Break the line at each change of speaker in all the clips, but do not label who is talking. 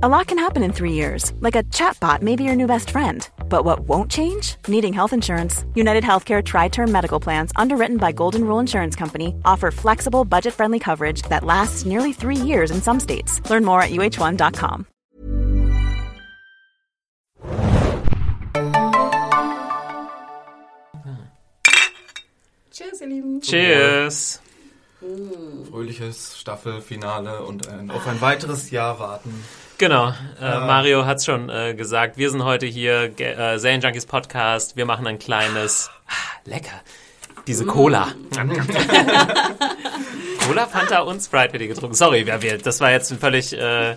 A lot can happen in three years, like a chatbot may be your new best friend. But what won't change? Needing health insurance. United Healthcare Tri Term Medical Plans, underwritten by Golden Rule Insurance Company, offer flexible, budget friendly coverage that lasts nearly three years in some states. Learn more at uh1.com.
Cheers, ihr Lieben.
Cheers.
Fröhliches Staffelfinale und ein, auf ein weiteres Jahr warten.
Genau, äh, Mario hat's schon äh, gesagt. Wir sind heute hier, äh, Serien Junkies Podcast. Wir machen ein kleines, ah, lecker, diese Cola. Cola, Fanta und Sprite wird hier getrunken. Sorry, wer wird? Das war jetzt ein völlig, äh,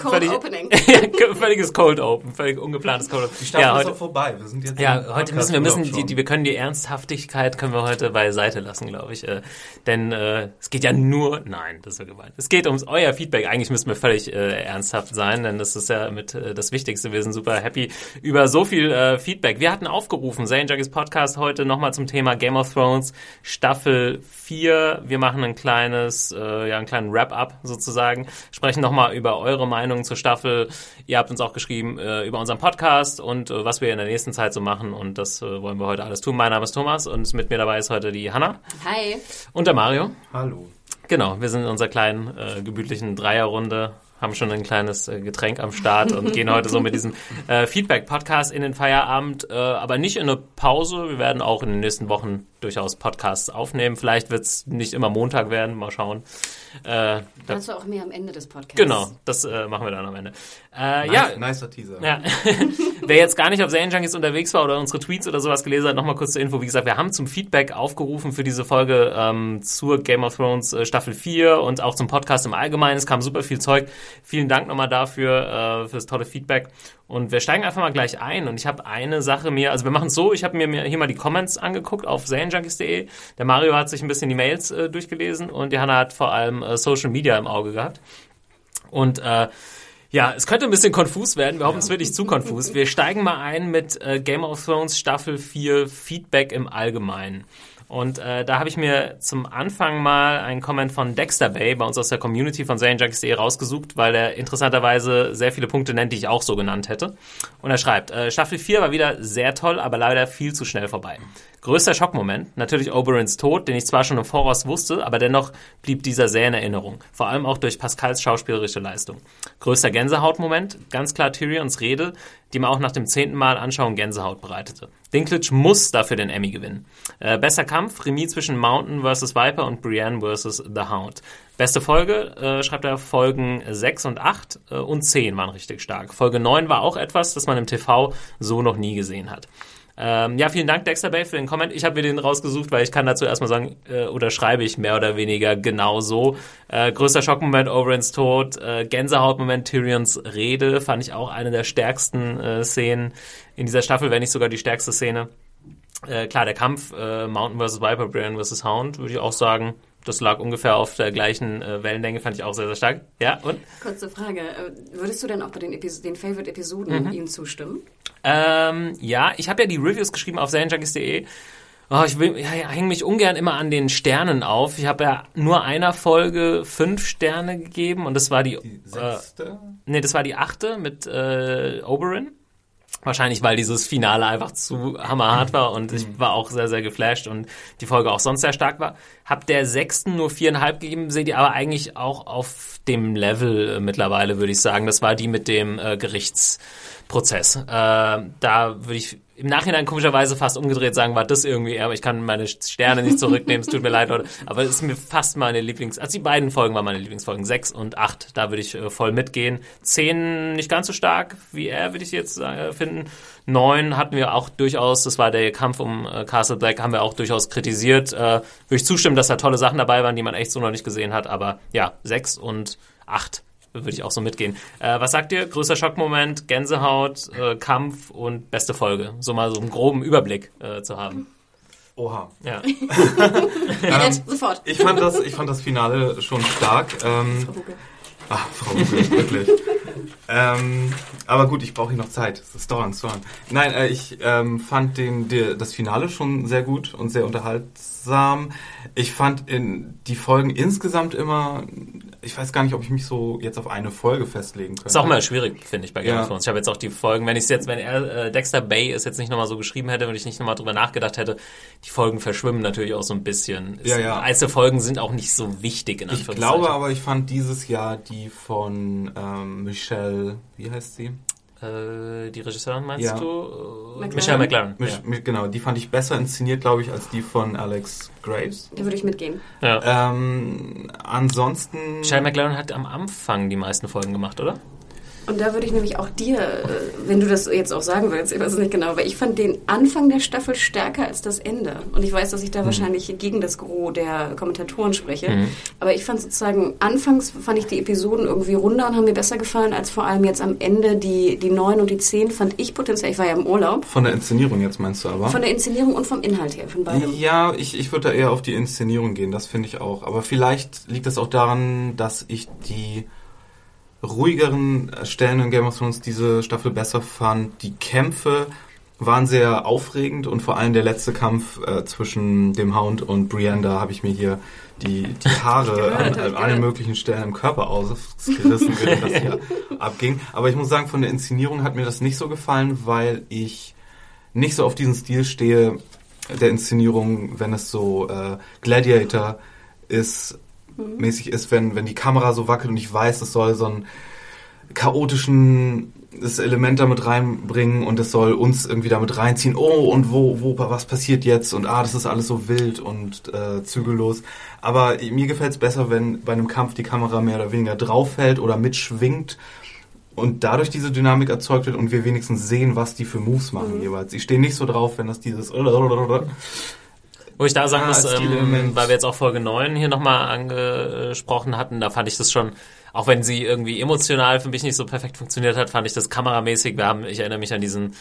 Cold
völlig,
Opening.
völliges Cold Open, völlig ungeplantes Cold Open.
Die Staffel
Ja,
ist
heute,
auch vorbei. Wir sind jetzt
Ja, heute müssen wir müssen die, die wir können die Ernsthaftigkeit können wir heute beiseite lassen, glaube ich, äh, denn äh, es geht ja nur nein, das ist ja gemeint. Es geht ums euer Feedback. Eigentlich müssten wir völlig äh, ernsthaft sein, denn das ist ja mit äh, das Wichtigste. Wir sind super happy über so viel äh, Feedback. Wir hatten aufgerufen, Zane Juggies Podcast heute nochmal zum Thema Game of Thrones Staffel 4. Wir machen ein kleines, äh, ja, einen kleinen Wrap-up sozusagen, sprechen nochmal über eure Meinung zur Staffel. Ihr habt uns auch geschrieben äh, über unseren Podcast und äh, was wir in der nächsten Zeit so machen und das äh, wollen wir heute alles tun. Mein Name ist Thomas und mit mir dabei ist heute die Hanna
Hi.
und der Mario.
Hallo.
Genau, wir sind in unserer kleinen, äh, gemütlichen Dreierrunde, haben schon ein kleines äh, Getränk am Start und gehen heute so mit diesem äh, Feedback-Podcast in den Feierabend, äh, aber nicht in eine Pause. Wir werden auch in den nächsten Wochen durchaus Podcasts aufnehmen. Vielleicht wird es nicht immer Montag werden, mal schauen. Äh, da,
Kannst du auch mehr am Ende des Podcasts.
genau, das äh, machen wir dann am Ende. Äh,
Nice,
ja,
nicer Teaser.
ja. Wer jetzt gar nicht auf Serien Junkies unterwegs war oder unsere Tweets oder sowas gelesen hat, nochmal kurz zur Info. Wie gesagt, wir haben zum Feedback aufgerufen für diese Folge ähm, zur Game of Thrones äh, Staffel 4 und auch zum Podcast im Allgemeinen. Es kam super viel Zeug. Vielen Dank nochmal dafür, äh, für das tolle Feedback. Und wir steigen einfach mal gleich ein. Und ich habe eine Sache mir, also wir machen es so, ich habe mir hier mal die Comments angeguckt auf serienjunkies.de. Der Mario hat sich ein bisschen die Mails äh, durchgelesen und die Hanna hat vor allem äh, Social Media im Auge gehabt. Und äh, ja, es könnte ein bisschen konfus werden. Wir hoffen, es wird nicht zu konfus. Wir steigen mal ein mit äh, Game of Thrones Staffel 4 Feedback im Allgemeinen. Und äh, da habe ich mir zum Anfang mal einen Comment von Dexter Bay bei uns aus der Community von SerienJunkies.de rausgesucht, weil er interessanterweise sehr viele Punkte nennt, die ich auch so genannt hätte. Und er schreibt, äh, Staffel 4 war wieder sehr toll, aber leider viel zu schnell vorbei. Größter Schockmoment, natürlich Oberons Tod, den ich zwar schon im Voraus wusste, aber dennoch blieb dieser sehr in Erinnerung. Vor allem auch durch Pascals schauspielerische Leistung. Größter Gänsehautmoment, ganz klar Tyrions Rede, die mir auch nach dem zehnten Mal anschauen Gänsehaut bereitete. Dinklage muss dafür den Emmy gewinnen. Äh, bester Kampf, Remis zwischen Mountain vs. Viper und Brienne vs. The Hound. Beste Folge, äh, schreibt er, Folgen 6 und 8 äh, und 10 waren richtig stark. Folge 9 war auch etwas, das man im TV so noch nie gesehen hat. Ähm, ja, vielen Dank, Dexter Bay, für den Comment. Ich habe mir den rausgesucht, weil ich kann dazu erstmal sagen, äh, oder schreibe ich mehr oder weniger genau so. Äh, größter Schockmoment, Oberyn's Tod, äh, Gänsehautmoment, Tyrions Rede, fand ich auch eine der stärksten äh, Szenen in dieser Staffel, wenn nicht sogar die stärkste Szene. Äh, klar, der Kampf äh, Mountain vs. Viper, Brian vs. Hound, würde ich auch sagen. Das lag ungefähr auf der gleichen äh, Wellenlänge, fand ich auch sehr, sehr stark. Ja, und?
Kurze Frage. äh, Würdest du denn auch bei den, Epis den Favorite-Episoden
Mhm.
ihm zustimmen?
Ähm, ja, ich habe ja die Reviews geschrieben auf serienjunkies.de. Oh, ich will, ja, ja, hänge mich ungern immer an den Sternen auf. Ich habe ja nur einer Folge fünf Sterne gegeben und das war die,
Die
äh,
sechste?
nee, das war die achte mit äh, Oberyn. Wahrscheinlich, weil dieses Finale einfach zu hammerhart war und ich war auch sehr, sehr geflasht und die Folge auch sonst sehr stark war. Hab der sechsten nur viereinhalb gegeben, seht ihr aber eigentlich auch auf dem Level äh, mittlerweile, würde ich sagen. Das war die mit dem äh, Gerichtsprozess. Äh, da würde ich im Nachhinein komischerweise fast umgedreht sagen, war das irgendwie eher, aber ich kann meine Sterne nicht zurücknehmen, es tut mir leid, Leute. Aber es ist mir fast meine Lieblings... Also die beiden Folgen waren meine Lieblingsfolgen, sechs und acht, da würde ich äh, voll mitggehen. Zehn nicht ganz so stark wie er, würde ich jetzt äh, finden. Neun hatten wir auch durchaus, das war der Kampf um äh, Castle Black, haben wir auch durchaus kritisiert. Äh, würde ich zustimmen, dass da tolle Sachen dabei waren, die man echt so noch nicht gesehen hat, aber ja, sechs und acht würde ich auch so mitgehen. Äh, was sagt ihr? Größter Schockmoment, Gänsehaut, äh, Kampf und beste Folge. So mal so einen groben Überblick äh, zu haben.
Oha.
Ja.
Jetzt, sofort.
Ich fand das, ich fand das Finale schon stark. Ähm,
Huge.
ach, Frau Huge, wirklich. ähm, aber gut, ich brauche hier noch Zeit. Das ist dauernd, dauernd. Nein, äh, ich ähm, fand den, der, das Finale schon sehr gut und sehr unterhaltsam. Ich fand in, die Folgen insgesamt immer ich weiß gar nicht, ob ich mich so jetzt auf eine Folge festlegen könnte.
Ist auch mal schwierig, finde ich, bei Game
Ja.
of Thrones. Ich habe jetzt auch die Folgen, wenn ich jetzt, wenn er, äh, Dexter Bay es jetzt nicht nochmal so geschrieben hätte und ich nicht nochmal drüber nachgedacht hätte, die Folgen verschwimmen natürlich auch so ein bisschen.
Ja, ja.
Einzelne Folgen sind auch nicht so wichtig, in
Ich
Anführungszeichen.
glaube aber, ich fand dieses Jahr die von ähm, Michelle, wie heißt sie?
Äh, die Regisseurin meinst
Ja.
du?
McLaren?
Michelle McLaren.
Mich,
Ja.
genau, die fand ich besser inszeniert, glaube ich, als die von Alex Graves.
Da würde ich mitgehen.
Ja.
Ähm, ansonsten.
Michelle McLaren hat am Anfang die meisten Folgen gemacht, oder?
Und da würde ich nämlich auch dir, äh, wenn du das jetzt auch sagen willst, ich weiß es nicht genau, weil ich fand den Anfang der Staffel stärker als das Ende. Und ich weiß, dass ich da wahrscheinlich gegen das Gros der Kommentatoren spreche. Aber ich fand sozusagen, anfangs fand ich die Episoden irgendwie runder und haben mir besser gefallen, als vor allem jetzt am Ende die, die 9 und die 10 fand ich potenziell, ich war ja im Urlaub,
Von der Inszenierung jetzt meinst du aber?
von der Inszenierung und vom Inhalt her, von beidem.
Ja, ich, ich würde da eher auf die Inszenierung gehen, das finde ich auch. Aber vielleicht liegt es auch daran, dass ich die ruhigeren Stellen in Game of Thrones diese Staffel besser fand. Die Kämpfe waren sehr aufregend und vor allem der letzte Kampf äh, zwischen dem Hound und Brienne, da habe ich mir hier die, die Haare
Gehört,
an, an allen möglichen Stellen im Körper ausgerissen, während das hier abging. Aber ich muss sagen, von der Inszenierung hat mir das nicht so gefallen, weil ich nicht so auf diesen Stil stehe der Inszenierung, wenn es so äh, Gladiator ist, mäßig ist, wenn, wenn die Kamera so wackelt und ich weiß, es soll so einen chaotischen das Element damit reinbringen und es soll uns irgendwie damit reinziehen, oh und wo, wo, was passiert jetzt und ah, das ist alles so wild und äh, zügellos. Aber mir gefällt es besser, wenn bei einem Kampf die Kamera mehr oder weniger drauf fällt oder mitschwingt und dadurch diese Dynamik erzeugt wird und wir wenigstens sehen, was die für Moves machen jeweils. Ich stehe nicht so drauf, wenn das dieses
Wo ich da sagen
Ah,
muss, ähm, weil wir jetzt auch Folge 9 hier nochmal angesprochen hatten, da fand ich das schon, auch wenn sie irgendwie emotional für mich nicht so perfekt funktioniert hat, fand ich das kameramäßig, wir haben, ich erinnere mich an diesen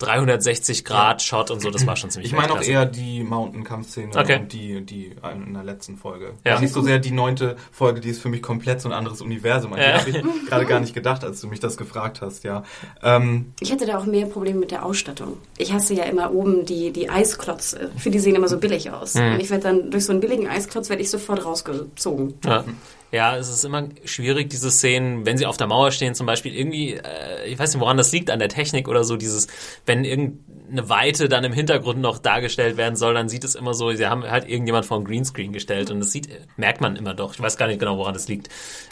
360-Grad-Shot und so, das war schon ziemlich
Ich meine auch eher die Mountain-Kampfszene
Okay.
und die, die in der letzten Folge.
Ja.
Ja. Nicht so sehr die neunte Folge, die ist für mich komplett so ein anderes Universum. An die
Ja.
habe ich gerade gar nicht gedacht, als du mich das gefragt hast, ja. Ähm,
Ich hatte da auch mehr Probleme mit der Ausstattung. Ich hasse ja immer oben die, die Eisklotze. Finde, die sehen immer so billig aus.
Mhm.
Und ich werde dann durch so einen billigen Eisklotz werde ich sofort rausgezogen.
Ja. Ja, es ist immer schwierig, diese Szenen, wenn sie auf der Mauer stehen zum Beispiel, irgendwie, äh, ich weiß nicht, woran das liegt, an der Technik oder so, dieses, wenn irgendeine Weite dann im Hintergrund noch dargestellt werden soll, dann sieht es immer so, sie haben halt irgendjemand vor einen Greenscreen gestellt und das sieht, merkt man immer doch. Ich weiß gar nicht genau, woran das liegt.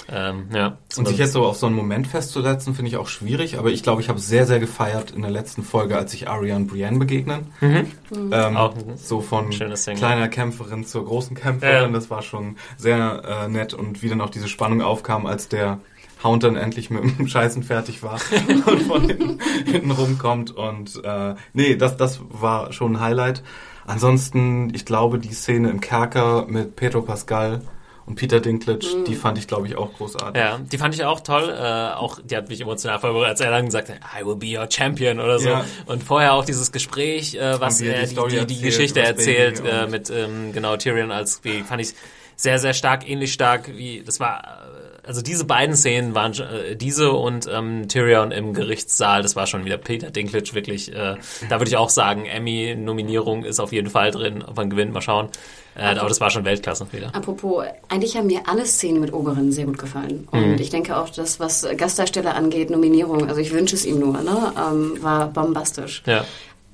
Ähm, ja.
und sich jetzt so auf so einen Moment festzusetzen, finde ich auch schwierig, aber ich glaube, ich habe sehr, sehr gefeiert in der letzten Folge, als sich Arya und Brienne begegnen. Ähm,
Mhm. Auch
so von kleiner Kämpferin zur großen Kämpferin,
ja.
das war schon sehr äh, nett und wie dann auch diese Spannung aufkam, als der Hound dann endlich mit dem Scheißen fertig war und von hinten, hinten rumkommt und äh, nee, das, das war schon ein Highlight. Ansonsten, ich glaube, die Szene im Kerker mit Pedro Pascal und Peter Dinklage, die fand ich, glaube ich, auch großartig.
Ja, die fand ich auch toll. Äh, auch die hat mich emotional verberührt, als er dann gesagt hat, I will be your champion oder so.
Ja.
Und vorher auch dieses Gespräch, äh, was
die
er die,
Story
die, die
erzählt,
Geschichte erzählt äh, mit ähm, genau Tyrion als wie fand ich sehr sehr stark, ähnlich stark wie das war. äh, Also diese beiden Szenen waren äh, diese und ähm, Tyrion im Gerichtssaal, das war schon wieder Peter Dinklage wirklich. Äh, da würde ich auch sagen, Emmy-Nominierung ist auf jeden Fall drin. Ob man gewinnt, mal schauen. Äh, aber das war schon Weltklasse wieder.
Apropos, eigentlich haben mir alle Szenen mit Oberen sehr gut gefallen. Und
Mhm.
ich denke auch, das, was Gastdarsteller angeht, Nominierung, also ich wünsche es ihm nur, ne, ähm, war bombastisch.
Ja.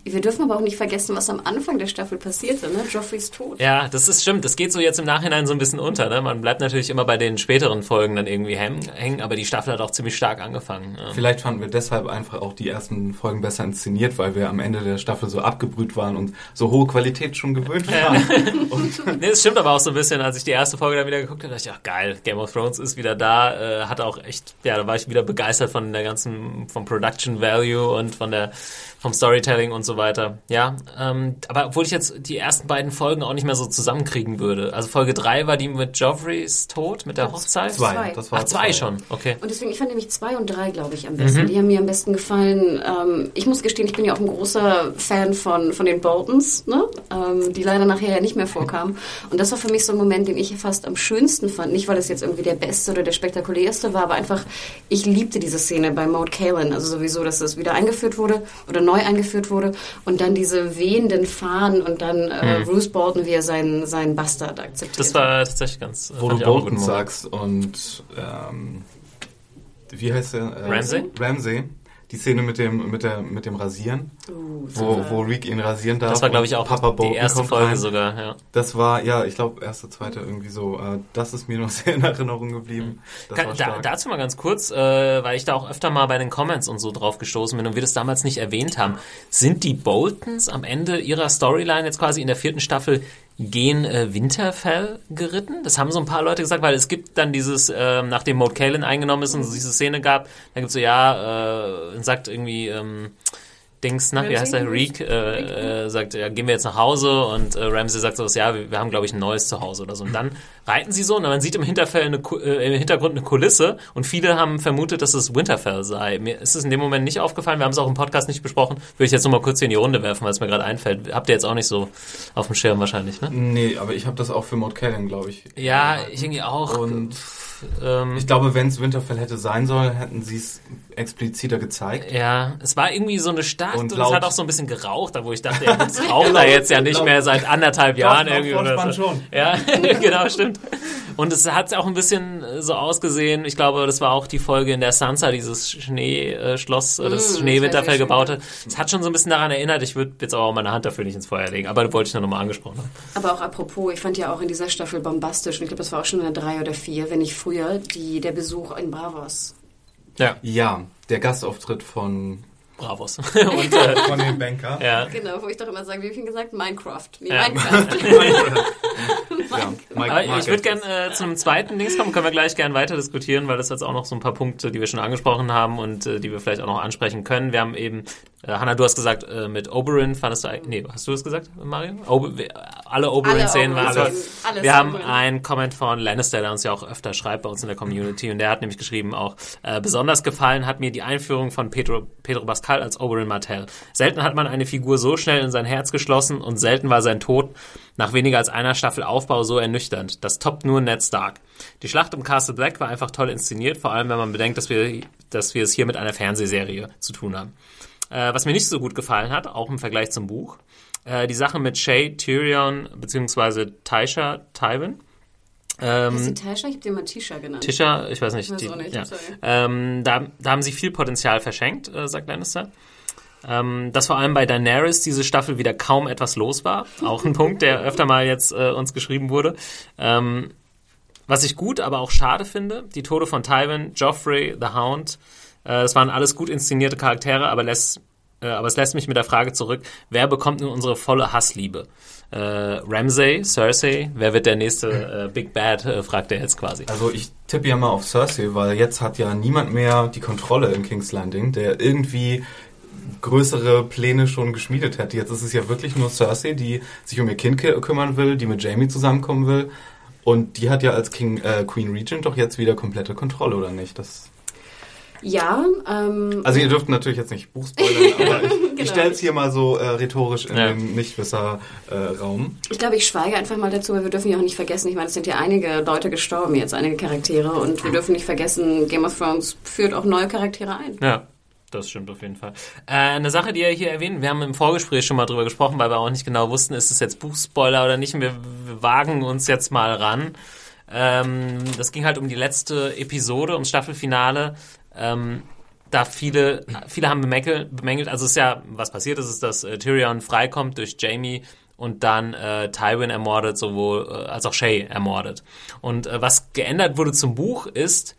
Wir dürfen aber auch nicht vergessen, was am Anfang der Staffel passierte, ne? Joffreys Tod.
Ja, das ist stimmt. Das geht so jetzt im Nachhinein so ein bisschen unter. Ne? Man bleibt natürlich immer bei den späteren Folgen dann irgendwie hängen, hängen aber die Staffel hat auch ziemlich stark angefangen. Ähm,
Vielleicht fanden wir deshalb einfach auch die ersten Folgen besser inszeniert, weil wir am Ende der Staffel so abgebrüht waren und so hohe Qualität schon gewöhnt waren. Und
Nee, es stimmt aber auch so ein bisschen, als ich die erste Folge dann wieder geguckt habe, dachte ich, ach geil, Game of Thrones ist wieder da, äh, hat auch echt, ja, da war ich wieder begeistert von der ganzen, vom Production Value und von der, vom Storytelling und so weiter. Ja, ähm, aber obwohl ich jetzt die ersten beiden Folgen auch nicht mehr so zusammenkriegen würde. Also Folge 3 war die mit Joffreys Tod, mit der Hochzeit.
Zwei.
Das war
Ach, zwei schon, okay.
Und deswegen, ich fand nämlich zwei und drei, glaube ich, am
Mhm.
besten. Die haben mir am besten gefallen. Ähm, ich muss gestehen, ich bin ja auch ein großer Fan von, von den Boltons, ne? ähm, die leider nachher ja nicht mehr vorkamen. Und das war für mich so ein Moment, den ich fast am schönsten fand. Nicht, weil es jetzt irgendwie der beste oder der spektakulärste war, aber einfach, ich liebte diese Szene bei Maud Kalen. Also sowieso, dass das wieder eingeführt wurde oder neu eingeführt wurde. Und dann diese wehenden Fahnen und dann äh, Bruce Bolton, wie er seinen, seinen Bastard akzeptiert.
Das war tatsächlich ganz.
Wo
fand
du Bolton sagst und ähm, wie heißt der? Äh,
Ramsay?
Ramsay. Die Szene mit dem, mit der, mit dem Rasieren,
Uh,
wo, wo Rick ihn rasieren darf.
Das war, glaube ich, auch
Papa
die erste Folge
rein.
sogar, ja.
Das war, ja, ich glaube, erste, zweite irgendwie so. Äh, das ist mir noch sehr in Erinnerung geblieben. Das
Kann,
war
da, dazu mal ganz kurz, äh, weil ich da auch öfter mal bei den Comments und so drauf gestoßen bin und wir das damals nicht erwähnt haben. Sind die Boltons am Ende ihrer Storyline jetzt quasi in der vierten Staffel gen äh, Winterfell geritten? Das haben so ein paar Leute gesagt, weil es gibt dann dieses, äh, nachdem Maud Kalen eingenommen ist und es diese Szene gab, da gibt's so, ja, äh, sagt irgendwie, ähm, Dings, na, wie heißt der? Reek, äh, äh, sagt, ja, gehen wir jetzt nach Hause und äh, Ramsey sagt so, ja, wir, wir haben, glaube ich, ein neues Zuhause oder so. Und dann reiten sie so und man sieht im, Hinterfell eine, äh, im Hintergrund eine Kulisse und viele haben vermutet, dass es Winterfell sei. Mir ist es in dem Moment nicht aufgefallen, wir haben es auch im Podcast nicht besprochen. Würde ich jetzt nur mal kurz hier in die Runde werfen, weil es mir gerade einfällt. Habt ihr jetzt auch nicht so auf dem Schirm wahrscheinlich, ne?
Nee, aber ich habe das auch für Maud Kalen, glaube ich.
Ja, ich irgendwie auch.
Und
ähm,
ich glaube, wenn es Winterfell hätte sein sollen, hätten sie es expliziter gezeigt.
Ja, es war irgendwie so eine Stadt und,
Und
es hat auch so ein bisschen geraucht, da wo ich dachte, ja, das raucht da jetzt ja nicht mehr seit anderthalb Jahren
laut
irgendwie oder so.
schon.
Ja, genau, stimmt. Und es hat auch ein bisschen äh, so ausgesehen, ich glaube, das war auch die Folge, in der Sansa dieses Schneeschloss, äh, das
Mm,
Schneewinterfell gebaut hat. Es hat schon so ein bisschen daran erinnert, ich würde jetzt aber auch meine Hand dafür nicht ins Feuer legen, aber das wollte ich nur nochmal angesprochen haben.
Aber auch apropos, ich fand ja auch in dieser Staffel bombastisch, und ich glaube, das war auch schon in der drei oder vier, wenn nicht früher, die, der Besuch in Bravos.
Ja,
Ja, der Gastauftritt von,
Bravos. Und, äh,
von den Banker.
ja.
Genau, wo ich doch immer sage, wie hab ich ihn gesagt? Minecraft. Nee,
Ja.
Minecraft.
Mike
Aber ich würde gerne äh, zu einem zweiten Dings kommen, können wir gleich gerne weiter diskutieren, weil das jetzt auch noch so ein paar Punkte, die wir schon angesprochen haben und äh, die wir vielleicht auch noch ansprechen können. Wir haben eben, äh, Hannah, du hast gesagt, äh, mit Oberyn fandest du, nee, hast du das gesagt, Mario? Ober alle Oberyn-Szenen waren.
Oberyn-Szenen, alles
Wir haben
Oberyn.
einen Comment von Lannister, der uns ja auch öfter schreibt bei uns in der Community und der hat nämlich geschrieben auch, äh, besonders gefallen hat mir die Einführung von Pedro, Pedro Pascal als Oberyn Martell. Selten hat man eine Figur so schnell in sein Herz geschlossen und selten war sein Tod nach weniger als einer Staffel Aufbau so ernüchternd. Das toppt nur Ned Stark. Die Schlacht um Castle Black war einfach toll inszeniert, vor allem wenn man bedenkt, dass wir, dass wir es hier mit einer Fernsehserie zu tun haben. Äh, was mir nicht so gut gefallen hat, auch im Vergleich zum Buch, äh, die Sache mit Shay, Tyrion bzw. Taisha, Tywin. Ähm,
Ist die Tasha? Ich habe den mal Tisha genannt.
Tisha, ich weiß nicht.
Weiß
die,
nicht,
ja. ähm, da, da haben sie viel Potenzial verschenkt, äh, sagt Lannister. Ähm, dass vor allem bei Daenerys diese Staffel wieder kaum etwas los war. Auch ein Punkt, der öfter mal jetzt äh, uns geschrieben wurde. Ähm, was ich gut, aber auch schade finde, die Tode von Tywin, Joffrey, The Hound, äh, das waren alles gut inszenierte Charaktere, aber, lässt, äh, aber es lässt mich mit der Frage zurück, wer bekommt nun unsere volle Hassliebe? Äh, Ramsay, Cersei, wer wird der nächste äh, Big Bad, äh, fragt er jetzt quasi.
Also ich tippe ja mal auf Cersei, weil jetzt hat ja niemand mehr die Kontrolle in King's Landing, der irgendwie größere Pläne schon geschmiedet hätte. Jetzt ist es ja wirklich nur Cersei, die sich um ihr Kind kü- kümmern will, die mit Jamie zusammenkommen will. Und die hat ja als King, äh, Queen Regent doch jetzt wieder komplette Kontrolle, oder nicht? Das,
Ja, ähm,
also ihr dürft natürlich jetzt nicht Buch spoilern, aber ich,
Genau.
ich stelle es hier mal so äh, rhetorisch in
Ja.
den Nichtwisser-Raum.
ich glaube, ich schweige einfach mal dazu, weil wir dürfen ja auch nicht vergessen, ich meine, es sind ja einige Leute gestorben jetzt, einige Charaktere und wir dürfen nicht vergessen, Game of Thrones führt auch neue Charaktere ein.
Ja, das stimmt auf jeden Fall. Äh, eine Sache, die er hier erwähnt, wir haben im Vorgespräch schon mal drüber gesprochen, weil wir auch nicht genau wussten, ist es jetzt Buchspoiler oder nicht. Und wir, wir wagen uns jetzt mal ran. Ähm, das ging halt um die letzte Episode, ums Staffelfinale. Ähm, da viele, viele haben bemängelt, bemängelt, also es ist ja, was passiert ist, ist, dass äh, Tyrion freikommt durch Jamie und dann äh, Tywin ermordet, sowohl äh, als auch Shay ermordet. Und äh, was geändert wurde zum Buch ist,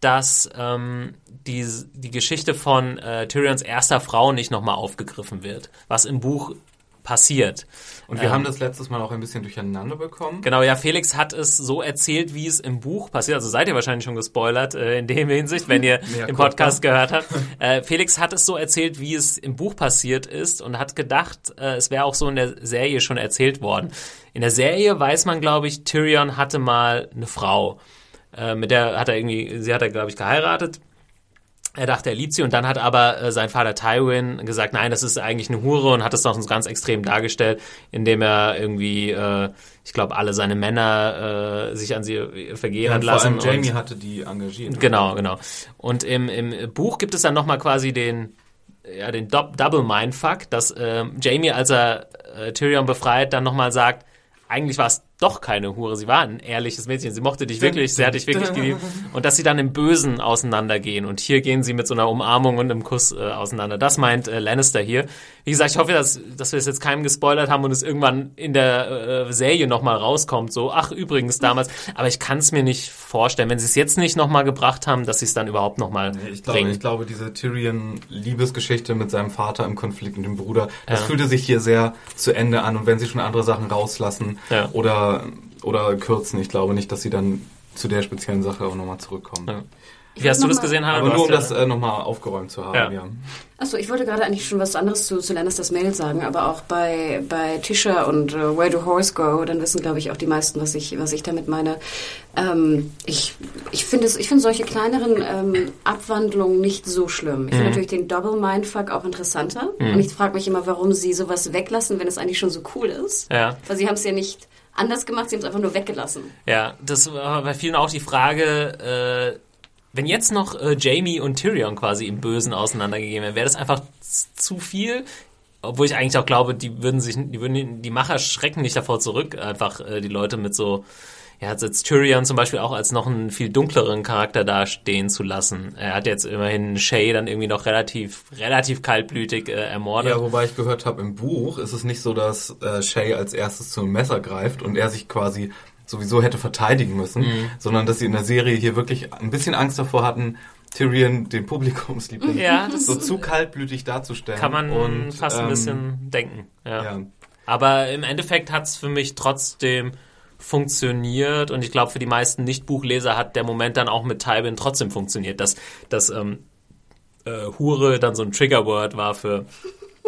dass ähm, die, die Geschichte von äh, Tyrions erster Frau nicht nochmal aufgegriffen wird. Was im Buch passiert.
Und wir ähm, haben das letztes Mal auch ein bisschen durcheinander bekommen.
Genau, ja, Felix hat es so erzählt, wie es im Buch passiert. Also seid ihr wahrscheinlich schon gespoilert äh, in dem Hinsicht, wenn ihr den Podcast gehört habt. Äh, Felix hat es so erzählt, wie es im Buch passiert ist und hat gedacht, äh, es wäre auch so in der Serie schon erzählt worden. In der Serie weiß man, glaube ich, Tyrion hatte mal eine Frau. Äh, mit der hat er irgendwie, sie hat er, glaube ich, geheiratet er dachte, er liebt sie und dann hat aber äh, sein Vater Tywin gesagt, nein, das ist eigentlich eine Hure und hat es noch ganz extrem dargestellt, indem er irgendwie, äh, ich glaube, alle seine Männer äh, sich an sie vergehen ja, hat lassen.
Vor allem Jamie hatte die engagiert.
Genau, genau. Und im, im Buch gibt es dann nochmal quasi den, ja, den Do Double Mindfuck, dass äh, Jamie, als er äh, Tyrion befreit, dann nochmal sagt, eigentlich war es doch keine Hure, sie war ein ehrliches Mädchen, sie mochte dich wirklich, sie hat dich wirklich geliebt. Und dass sie dann im Bösen auseinandergehen. Und hier gehen sie mit so einer Umarmung und einem Kuss äh, auseinander. Das meint äh, Lannister hier. Wie gesagt, ich hoffe, dass, dass wir es jetzt keinem gespoilert haben und es irgendwann in der äh, Serie nochmal rauskommt. So, ach übrigens damals. Aber ich kann es mir nicht vorstellen, wenn sie es jetzt nicht nochmal gebracht haben, dass sie es dann überhaupt nochmal nee,
ich glaube, Ich glaube, diese Tyrion-Liebesgeschichte mit seinem Vater im Konflikt mit dem Bruder, das ja. fühlte sich hier sehr zu Ende an. Und wenn sie schon andere Sachen rauslassen ja. oder oder, kürzen. Ich glaube nicht, dass sie dann zu der speziellen Sache auch nochmal zurückkommen. Ja.
Wie hast du das gesehen,
Hannah? Aber nur um das äh, nochmal aufgeräumt zu haben, ja. ja.
Achso, ich wollte gerade eigentlich schon was anderes zu, zu Lannisters Mail sagen, aber auch bei, bei Tisha und uh, Where Do Horse Go, dann wissen, glaube ich, auch die meisten, was ich, was ich damit meine. Ähm, ich ich finde ich find solche kleineren ähm, Abwandlungen nicht so schlimm. Ich finde mhm. natürlich den Double Mindfuck auch interessanter. Mhm. Und ich frage mich immer, warum sie sowas weglassen, wenn es eigentlich schon so cool ist. Ja. Weil sie haben es ja nicht anders gemacht, sie haben es einfach nur weggelassen.
Ja, das war bei vielen auch die Frage, äh, wenn jetzt noch äh, Jamie und Tyrion quasi im Bösen auseinandergegeben wären, wäre das einfach zu viel? Obwohl ich eigentlich auch glaube, die würden sich, die würden die Macher schrecken nicht davor zurück, einfach äh, die Leute mit so er hat jetzt Tyrion zum Beispiel auch als noch einen viel dunkleren Charakter dastehen zu lassen. Er hat jetzt immerhin Shay dann irgendwie noch relativ, relativ kaltblütig äh, ermordet.
Ja, wobei ich gehört habe, im Buch ist es nicht so, dass äh, Shay als erstes zum Messer greift und er sich quasi sowieso hätte verteidigen müssen, mhm. sondern dass sie in der Serie hier wirklich ein bisschen Angst davor hatten, Tyrion, den Publikumsliebling, ja, so zu kaltblütig darzustellen.
Kann man und, fast ähm, ein bisschen denken. Ja. ja. Aber im Endeffekt hat es für mich trotzdem funktioniert. Und ich glaube, für die meisten Nicht-Buchleser hat der Moment dann auch mit Tywin trotzdem funktioniert, dass, dass ähm, äh, Hure dann so ein Triggerword war für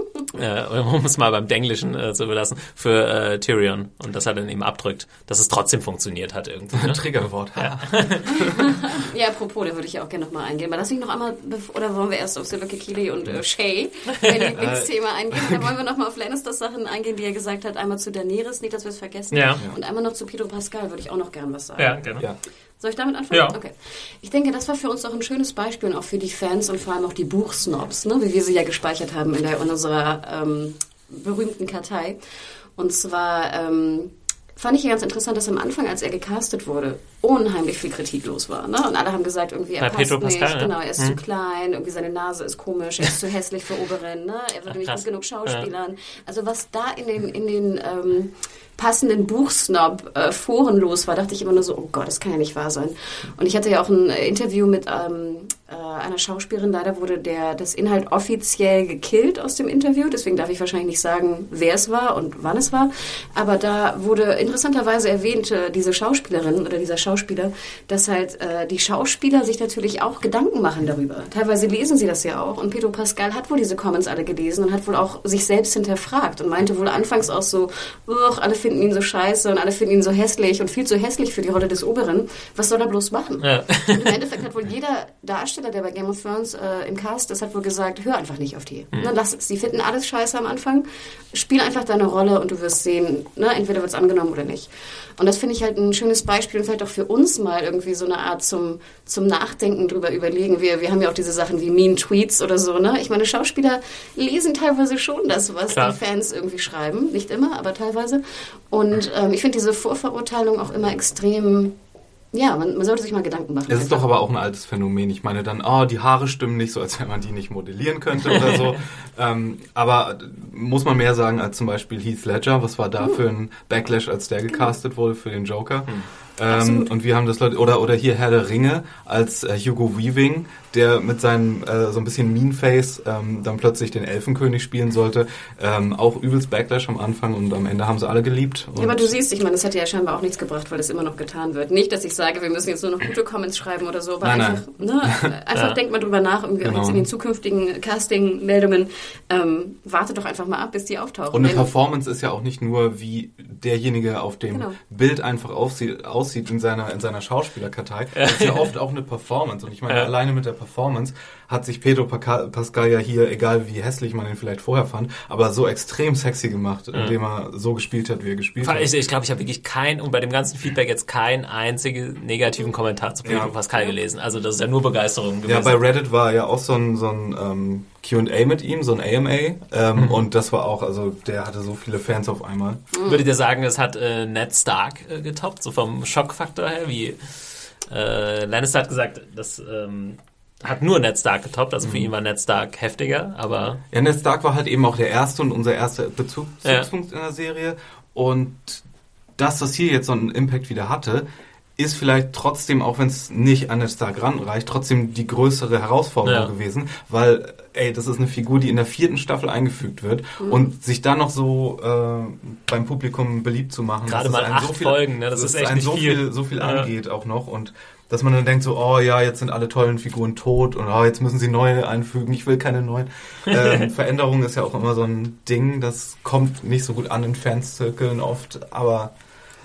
äh, um es mal beim Denglischen äh, zu überlassen, für äh, Tyrion und das er dann eben abdrückt, dass es trotzdem funktioniert hat irgendwie.
Ne? Triggerwort. Ja.
ja, apropos, da würde ich auch gerne nochmal eingehen. Aber lass mich noch einmal, oder wollen wir erst auf Silver Kili und äh, Shay, mein Lieblingsthema, eingehen? Da wollen wir nochmal auf Lannisters Sachen eingehen, die er gesagt hat. Einmal zu Daenerys, nicht, dass wir es vergessen. Ja. Und einmal noch zu Pedro Pascal würde ich auch noch gerne was sagen.
Ja, gerne. Ja.
Soll ich damit anfangen?
Ja.
Okay. Ich denke, das war für uns auch ein schönes Beispiel und auch für die Fans und vor allem auch die Buchsnobs, ne, wie wir sie ja gespeichert haben in, der, in unserer ähm, berühmten Kartei. Und zwar ähm, fand ich ja ganz interessant, dass am Anfang, als er gecastet wurde, unheimlich viel Kritik los war. Ne? Und alle haben gesagt, irgendwie, er Bei passt Pedro nicht, Pascal, ne? genau, er ist hm. zu klein, irgendwie seine Nase ist komisch, er ist zu hässlich für Oberen, ne? er wird nicht gut genug Schauspielern. Ja. Also was da in den, in den ähm, passenden Buchsnob-Foren äh, los war, dachte ich immer nur so, oh Gott, das kann ja nicht wahr sein. Und ich hatte ja auch ein Interview mit ähm, äh, einer Schauspielerin. Leider wurde der, das Inhalt offiziell gekillt aus dem Interview. Deswegen darf ich wahrscheinlich nicht sagen, wer es war und wann es war. Aber da wurde interessanterweise erwähnt, äh, diese Schauspielerin oder dieser Schauspieler, dass halt äh, die Schauspieler sich natürlich auch Gedanken machen darüber. Teilweise lesen sie das ja auch. Und Pedro Pascal hat wohl diese Comments alle gelesen und hat wohl auch sich selbst hinterfragt und meinte wohl anfangs auch so, alle finden finden ihn so scheiße und alle finden ihn so hässlich und viel zu hässlich für die Rolle des Oberen. Was soll er bloß machen? Ja. Im Endeffekt hat wohl jeder Darsteller, der bei Game of Thrones äh, im Cast ist, hat wohl gesagt, hör einfach nicht auf die. Mhm. Ne, lass es. Die finden alles scheiße am Anfang. Spiel einfach deine Rolle und du wirst sehen, ne, entweder wird es angenommen oder nicht. Und das finde ich halt ein schönes Beispiel und vielleicht auch für uns mal irgendwie so eine Art zum, zum Nachdenken drüber überlegen. Wir, wir haben ja auch diese Sachen wie Mean Tweets oder so. Ne? Ich meine, Schauspieler lesen teilweise schon das, was Klar. die Fans irgendwie schreiben. Nicht immer, aber teilweise. Und ähm, ich finde diese Vorverurteilung auch immer extrem ja, man, man, sollte sich mal Gedanken machen.
Es ist doch aber auch ein altes Phänomen. Ich meine dann, oh, die Haare stimmen nicht, so als wenn man die nicht modellieren könnte oder so. ähm, aber muss man mehr sagen als zum Beispiel Heath Ledger. Was war da hm. für ein Backlash, als der gecastet wurde für den Joker? Hm. Ähm, und wir haben das Leute, oder, oder hier Herr der Ringe als äh, Hugo Weaving, der mit seinem äh, so ein bisschen Mean Face ähm, dann plötzlich den Elfenkönig spielen sollte. Ähm, auch übelst Backlash am Anfang und am Ende haben sie alle geliebt.
Ja, aber du siehst, ich meine, das hätte ja scheinbar auch nichts gebracht, weil das immer noch getan wird. Nicht, dass ich sage, wir müssen jetzt nur noch gute Comments schreiben oder so, aber
Nein,
einfach, Ne, einfach
Ja.
denkt mal drüber nach, irgendwie auch
Genau.
jetzt in den zukünftigen Casting-Meldungen. Ähm, wartet doch einfach mal ab, bis die auftauchen.
Und eine Performance ist ja auch nicht nur, wie derjenige auf dem
Genau.
Bild einfach aussieht, aussieht in seiner, in seiner Schauspielerkartei. Ist ja oft auch eine Performance. Und ich meine,
Ja.
alleine mit der Performance hat sich Pedro Pascal ja hier, egal wie hässlich man ihn vielleicht vorher fand, aber so extrem sexy gemacht, indem er so gespielt hat, wie er gespielt hat.
Ich, ich glaube, ich habe wirklich kein, und bei dem ganzen Feedback jetzt keinen einzigen negativen Kommentar zu Pedro
Ja.
Pascal gelesen. Also das ist ja nur Begeisterung gewesen.
Ja, bei Reddit war ja auch so ein, so ein ähm, Q&A mit ihm, so ein AMA. Ähm,
Mhm.
Und das war auch, also der hatte so viele Fans auf einmal.
Würdet ihr sagen, es hat äh, Ned Stark äh, getoppt, so vom Schockfaktor her, wie äh, Lannister hat gesagt, das ähm, hat nur Ned Stark getoppt, also für
Mhm.
ihn war Ned Stark heftiger, aber
Ja, Ned Stark war halt eben auch der erste und unser erster Bezug,
Ja.
Bezugspunkt in der Serie. Und das, was hier jetzt so einen Impact wieder hatte, ist vielleicht trotzdem, auch wenn es nicht an Ned Stark ranreicht, trotzdem die größere Herausforderung
Ja.
gewesen, weil, ey, das ist eine Figur, die in der vierten Staffel eingefügt wird und sich dann noch so äh, beim Publikum beliebt zu machen.
Gerade mal
es einen
acht Folgen, ne, das ist echt nicht
so
viel.
viel, so viel
Ja.
angeht auch noch und dass man dann denkt so, oh ja, jetzt sind alle tollen Figuren tot und oh, jetzt müssen sie neue einfügen, ich will keine neuen. Ähm, Veränderung ist ja auch immer so ein Ding, das kommt nicht so gut an in Fanzirkeln oft, aber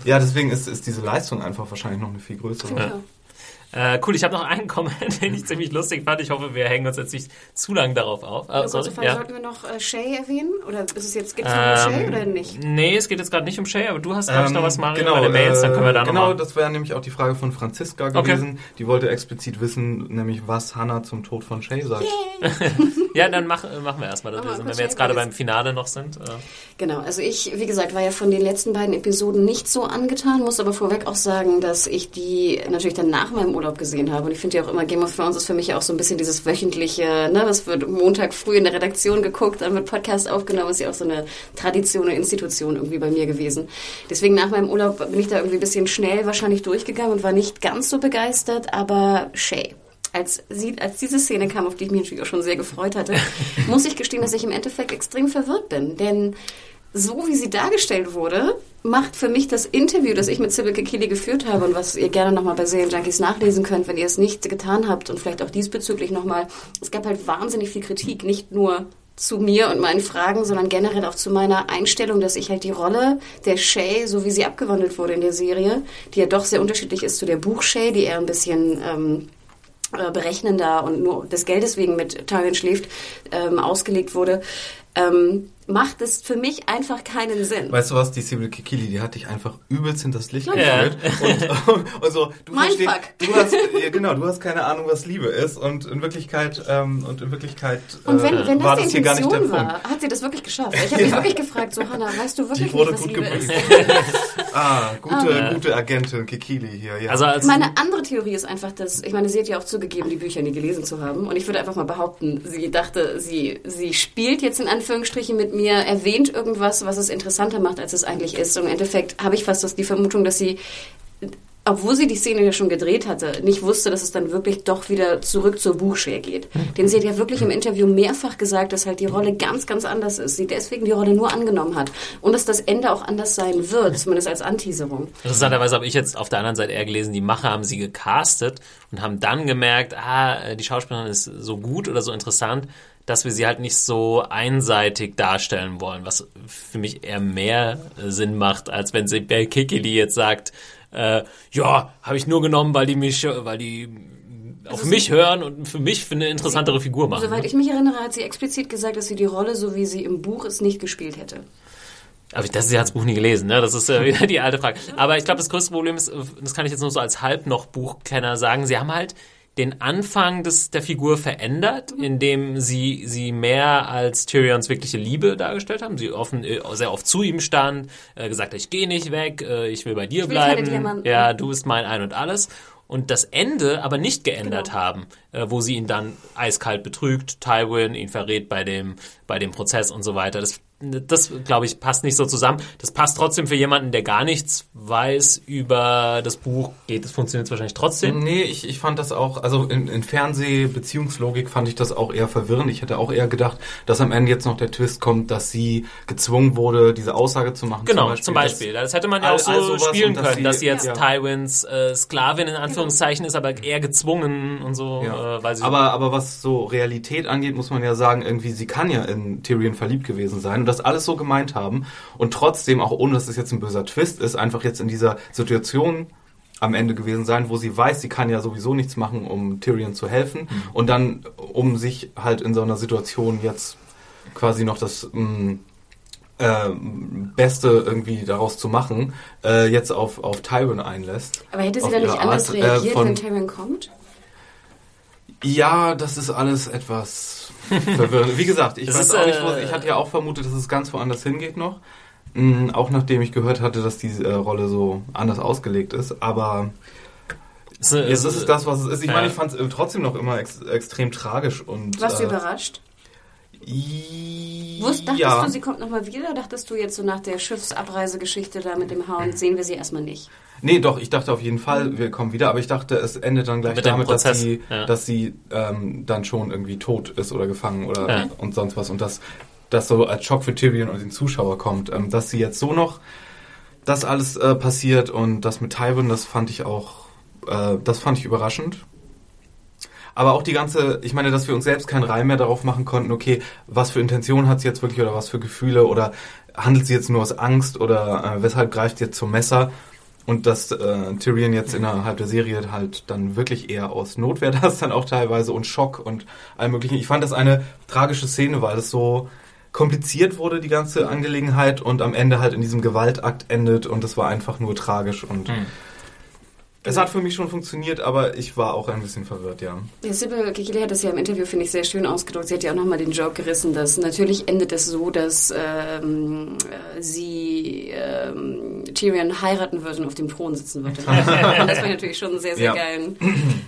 ja, deswegen ist, ist diese Leistung einfach wahrscheinlich noch eine viel größere.
Ja.
Äh, cool, ich habe noch einen Comment, den ich ziemlich lustig fand. Ich hoffe, wir hängen uns jetzt nicht zu lang darauf auf. Ah, sorry,
Frage,
ja.
sollten wir noch äh, Shay erwähnen? Oder ist es jetzt, geht es noch um Shay
Ähm,
oder nicht?
Nee, es geht jetzt gerade nicht um Shay, aber du hast, glaube ich, noch was, Mario,
genau,
bei den Mails, dann können wir da
äh, Genau,
nochmal...
das wäre nämlich auch die Frage von Franziska
Okay.
gewesen. Die wollte explizit wissen, nämlich was Hannah zum Tod von Shay sagt.
Ja, dann mach, äh, machen wir erstmal das,
wir
wenn wir jetzt gerade beim Finale noch sind. Äh,
Genau, also ich, wie gesagt, war ja von den letzten beiden Episoden nicht so angetan, muss aber vorweg auch sagen, dass ich die natürlich dann nach meinem Urlaub gesehen habe. Und ich finde ja auch immer, Game of Thrones ist für mich auch so ein bisschen dieses wöchentliche, ne, das wird Montag früh in der Redaktion geguckt, dann wird Podcast aufgenommen, ist ja auch so eine Tradition, eine Institution irgendwie bei mir gewesen. Deswegen nach meinem Urlaub bin ich da irgendwie ein bisschen schnell wahrscheinlich durchgegangen und war nicht ganz so begeistert, aber Shay. Als, sie, als diese Szene kam, auf die ich mich natürlich auch schon sehr gefreut hatte, muss ich gestehen, dass ich im Endeffekt extrem verwirrt bin. Denn so wie sie dargestellt wurde, macht für mich das Interview, das ich mit Sybil Kikili geführt habe und was ihr gerne nochmal bei Serienjunkies nachlesen könnt, wenn ihr es nicht getan habt und vielleicht auch diesbezüglich nochmal, es gab halt wahnsinnig viel Kritik, nicht nur zu mir und meinen Fragen, sondern generell auch zu meiner Einstellung, dass ich halt die Rolle der Shay, so wie sie abgewandelt wurde in der Serie, die ja doch sehr unterschiedlich ist zu der Buch Shay, die eher ein bisschen ähm, äh, berechnender und nur des Geldes wegen mit Tyrion schläft, ähm, ausgelegt wurde, ähm, macht es für mich einfach keinen Sinn.
Weißt du was, die Sibyl Kikili, die hat dich einfach übelst hinters Licht
Ja.
geführt. Und, und so, du verstehst, du hast, ja, genau, du hast keine Ahnung, was Liebe ist. Und in Wirklichkeit, ähm, und in Wirklichkeit
Und wenn,
äh,
wenn
war
das
das hier gar nicht der
Intention
Punkt.
war, hat sie das wirklich geschafft. Ich habe mich wirklich gefragt, so Hannah, weißt du wirklich
Die wurde
nicht, was
gut
Liebe
gebrieft.
ist?
Ah, gute,
Ja.
gute Agentin Kikili hier, ja.
also als
Meine andere Theorie ist einfach, dass, ich meine, sie hat ja auch zugegeben, die Bücher nie gelesen zu haben. Und ich würde einfach mal behaupten, sie dachte, sie, sie spielt jetzt in Anführungsstrichen mit mir, erwähnt irgendwas, was es interessanter macht, als es eigentlich ist. Und im Endeffekt habe ich fast das, die Vermutung, dass sie, obwohl sie die Szene ja schon gedreht hatte, nicht wusste, dass es dann wirklich doch wieder zurück zur Buchshare geht. Denn sie hat ja wirklich im Interview mehrfach gesagt, dass halt die Rolle ganz, ganz anders ist. Sie deswegen die Rolle nur angenommen hat. Und dass das Ende auch anders sein wird, zumindest als Anteaserung.
Interessanterweise habe ich jetzt auf der anderen Seite eher gelesen, die Macher haben sie gecastet und haben dann gemerkt, ah, die Schauspielerin ist so gut oder so interessant, dass wir sie halt nicht so einseitig darstellen wollen, was für mich eher mehr äh, Sinn macht, als wenn sie bei Kikili jetzt sagt, äh, ja, habe ich nur genommen, weil die mich, weil die auf mich hören und für mich für eine interessantere Figur machen.
Soweit ich mich erinnere, hat sie explizit gesagt, dass sie die Rolle, so wie sie im Buch ist, nicht gespielt hätte.
Aber das, sie hat das Buch nie gelesen, ne? Das ist äh, wieder die alte Frage. Aber ich glaube, das größte Problem ist, äh, das kann ich jetzt nur so als halb noch Buchkenner sagen, sie haben halt den Anfang des, der Figur verändert, indem sie sie mehr als Tyrions wirkliche Liebe dargestellt haben. Sie offen, äh, sehr oft zu ihm stand, äh, gesagt hat, ich gehe nicht weg, äh, ich will bei dir
will
bleiben. Ja, du bist mein Ein und Alles. Und das Ende aber nicht geändert
Genau.
haben, äh, wo sie ihn dann eiskalt betrügt, Tywin ihn verrät bei dem, bei dem Prozess und so weiter. Das das, glaube ich, passt nicht so zusammen. Das passt trotzdem für jemanden, der gar nichts weiß über das Buch. Geht, das funktioniert wahrscheinlich trotzdem.
Nee, ich, ich fand das auch, also in, in Fernsehbeziehungslogik fand ich das auch eher verwirrend. Ich hätte auch eher gedacht, dass am Ende jetzt noch der Twist kommt, dass sie gezwungen wurde, diese Aussage zu machen.
Genau, zum Beispiel. Zum Beispiel. Das, hätte man ja auch so spielen können, dass sie, dass sie jetzt ja. Tywins äh, Sklavin in Anführungszeichen ist, aber eher gezwungen und so.
Ja. Äh, weil sie aber, aber was so Realität angeht, muss man ja sagen, irgendwie, sie kann ja in Tyrion verliebt gewesen sein und das alles so gemeint haben und trotzdem, auch ohne dass es jetzt ein böser Twist ist, einfach jetzt in dieser Situation am Ende gewesen sein, wo sie weiß, sie kann ja sowieso nichts machen, um Tyrion zu helfen mhm. und dann, um sich halt in so einer Situation jetzt quasi noch das mh, mm, äh, Beste irgendwie daraus zu machen, äh, jetzt auf, auf Tyrion einlässt.
Aber hätte sie dann nicht anders Art, äh, reagiert, äh, von, wenn Tyrion kommt?
Ja, das ist alles etwas verwirrend. Wie gesagt, ich das weiß auch nicht, wo, ich hatte ja auch vermutet, dass es ganz woanders hingeht noch. Mhm, auch nachdem ich gehört hatte, dass die äh, Rolle so anders ausgelegt ist. Aber es, es, es ist das, was es ist. Ich ja. meine, ich fand es äh, trotzdem noch immer ex extrem tragisch. und.
Warst du äh, überrascht? Wusst, dachtest ja. du, sie kommt nochmal wieder? Dachtest du jetzt so nach der Schiffsabreisegeschichte da mit dem Hound, sehen wir sie erstmal nicht?
Nee, doch, ich dachte auf jeden Fall, wir kommen wieder, aber ich dachte, es endet dann gleich Mit damit, dass sie, ja. dass sie ähm, dann schon irgendwie tot ist oder gefangen oder ja. und sonst was und dass das so als Schock für Tyrion und den Zuschauer kommt, ähm, dass sie jetzt so noch das alles äh, passiert und das mit Tywin, das fand ich auch, äh, das fand ich überraschend. Aber auch die ganze, ich meine, dass wir uns selbst keinen Reim mehr darauf machen konnten, okay, was für Intention hat sie jetzt wirklich oder was für Gefühle oder handelt sie jetzt nur aus Angst oder äh, weshalb greift sie jetzt zum Messer? Und dass äh, Tyrion jetzt innerhalb der Serie halt dann wirklich eher aus Notwehr das dann auch teilweise und Schock und allem möglichen. Ich fand das eine tragische Szene, weil es so kompliziert wurde, die ganze Angelegenheit und am Ende halt in diesem Gewaltakt endet und es war einfach nur tragisch und mhm. Es hat für mich schon funktioniert, aber ich war auch ein bisschen verwirrt, ja.
ja Sibyl Kikili hat das ja im Interview, finde ich, sehr schön ausgedrückt. Sie hat ja auch nochmal den Joke gerissen, dass natürlich endet es so, dass ähm, äh, sie ähm, Tyrion heiraten würde und auf dem Thron sitzen würde. das war natürlich schon einen sehr, sehr ja. geilen